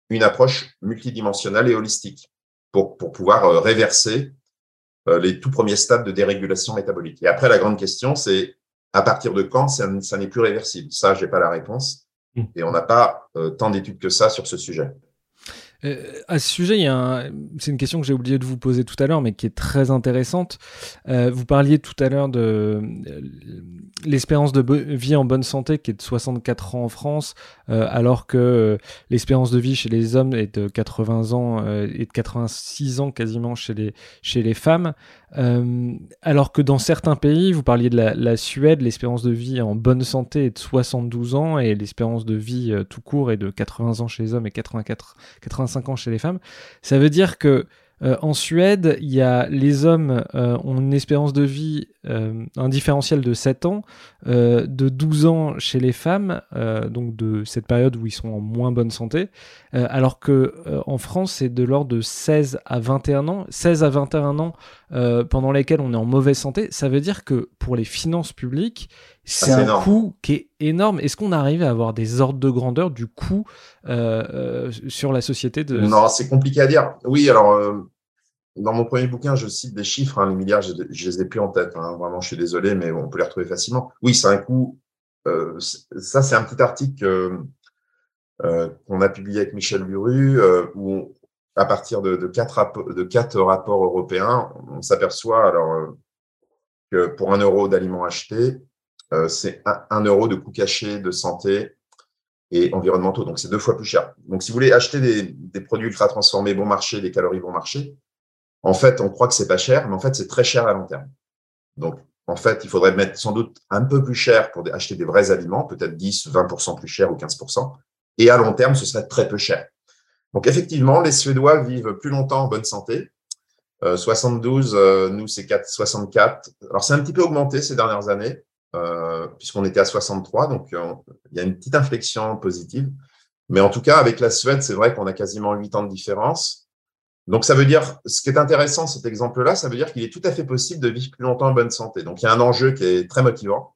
une approche multidimensionnelle et holistique pour, pour pouvoir euh, réverser euh, les tout premiers stades de dérégulation métabolique. Et après, la grande question, c'est à partir de quand ça, n'est plus réversible? Ça, je n'ai pas la réponse. Mmh. Et on n'a pas euh, tant d'études que ça sur ce sujet. Euh, à ce sujet, a c'est une question que j'ai oublié de vous poser tout à l'heure, mais qui est très intéressante. Euh, vous parliez tout à l'heure de euh, l'espérance de vie en bonne santé qui est de 64 ans en France, alors que l'espérance de vie chez les hommes est de 80 ans et de 86 ans quasiment chez les, chez les femmes. alors que dans certains pays, vous parliez de la, la Suède, l'espérance de vie en bonne santé est de 72 ans et l'espérance de vie tout court est de 80 ans chez les hommes et 84, 85 ans chez les femmes. Ça veut dire que euh, en Suède, il y a, les hommes euh, ont une espérance de vie, euh, un différentiel de 7 ans, de 12 ans chez les femmes, donc de cette période où ils sont en moins bonne santé, alors que en France, c'est de l'ordre de 16 à 21 ans. 16 à 21 ans pendant lesquels on est en mauvaise santé, ça veut dire que pour les finances publiques, c'est un coût qui est énorme. Est-ce qu'on arrive à avoir des ordres de grandeur du coût sur la société de... Non, c'est compliqué à dire. Oui, alors dans mon premier bouquin, je cite des chiffres, hein, les milliards, je, ne les ai plus en tête. Hein, vraiment, je suis désolé, mais on peut les retrouver facilement. Oui, c'est un coût. Euh, ça, c'est un petit article euh, qu'on a publié avec Michel Buru, euh, où à partir de, quatre rapports européens, on s'aperçoit alors que pour un euro d'aliments achetés, c'est un, euro de coûts cachés de santé et environnementaux. Donc, c'est deux fois plus cher. Donc, si vous voulez acheter des, des produits ultra transformés bon marché, des calories bon marché, en fait, on croit que c'est pas cher, mais en fait, c'est très cher à long terme. Donc, en fait, il faudrait mettre sans doute un peu plus cher pour acheter des vrais aliments, peut-être 10, 20% plus cher ou 15%. Et à long terme, ce serait très peu cher. Donc, effectivement, les Suédois vivent plus longtemps en bonne santé. 72, euh, euh, nous, c'est 64. Alors, c'est un petit peu augmenté ces dernières années, euh, puisqu'on était à 63. Donc, il y a une petite inflexion positive. Mais en tout cas, avec la Suède, c'est vrai qu'on a quasiment 8 ans de différence. Donc, ça veut dire, ce qui est intéressant, cet exemple-là, ça veut dire qu'il est tout à fait possible de vivre plus longtemps en bonne santé. Donc, il y a un enjeu qui est très motivant.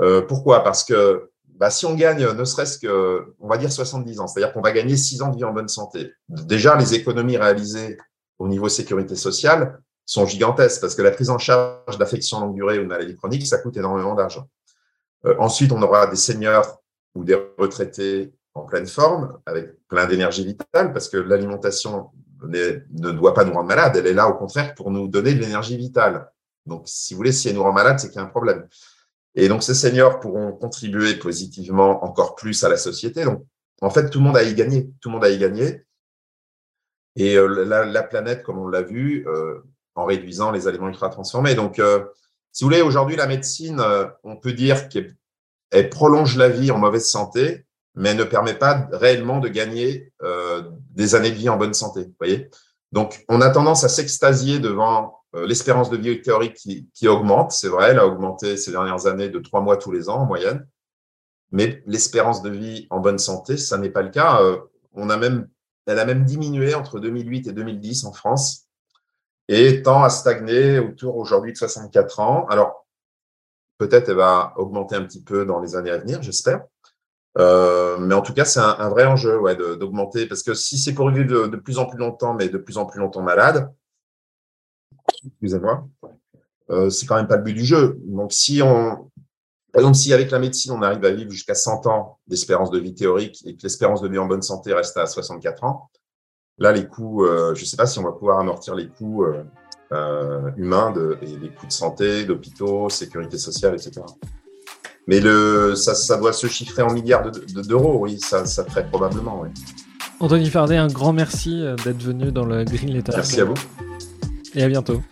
Euh, pourquoi? Parce que bah, si on gagne ne serait-ce que, on va dire 70 ans, c'est-à-dire qu'on va gagner 6 ans de vie en bonne santé, déjà, les économies réalisées au niveau sécurité sociale sont gigantesques parce que la prise en charge d'affections longue durée ou de maladies chroniques, ça coûte énormément d'argent. Euh, ensuite, on aura des seniors ou des retraités en pleine forme, avec plein d'énergie vitale, parce que l'alimentation ne doit pas nous rendre malade. Elle est là, au contraire, pour nous donner de l'énergie vitale. Donc, si vous voulez, si elle nous rend malade, c'est qu'il y a un problème. Et donc, ces seniors pourront contribuer positivement encore plus à la société. Donc, en fait, tout le monde a y gagné. Tout le monde a y gagné. Et euh, la, planète, comme on l'a vu, euh, en réduisant les aliments ultra transformés. Donc, euh, si vous voulez, aujourd'hui, la médecine, on peut dire qu'elle prolonge la vie en mauvaise santé, mais ne permet pas réellement de gagner euh, des années de vie en bonne santé. voyez? Donc, on a tendance à s'extasier devant euh, l'espérance de vie théorique qui, qui augmente. C'est vrai, elle a augmenté ces dernières années de trois mois tous les ans en moyenne. Mais l'espérance de vie en bonne santé, ça n'est pas le cas. Euh, on a même, elle a même diminué entre 2008 et 2010 en France et tend à stagner autour aujourd'hui de 64 ans. Alors, peut-être elle va augmenter un petit peu dans les années à venir, j'espère. Euh, mais en tout cas, c'est un, vrai enjeu ouais, d'augmenter, parce que si c'est pour vivre de, plus en plus longtemps, mais de plus en plus longtemps malade, excusez-moi, euh, c'est quand même pas le but du jeu. Donc, si on, par exemple, si avec la médecine, on arrive à vivre jusqu'à 100 ans d'espérance de vie théorique et que l'espérance de vie en bonne santé reste à 64 ans, là, les coûts, euh, je ne sais pas si on va pouvoir amortir les coûts euh, humains de, et les coûts de santé, d'hôpitaux, sécurité sociale, etc. Mais le, ça, ça doit se chiffrer en milliards d'euros, oui, ça, ça très probablement, oui. Anthony Fardet, un grand merci euh, d'être venu dans le Green Letter. Merci à vous. Et à bientôt.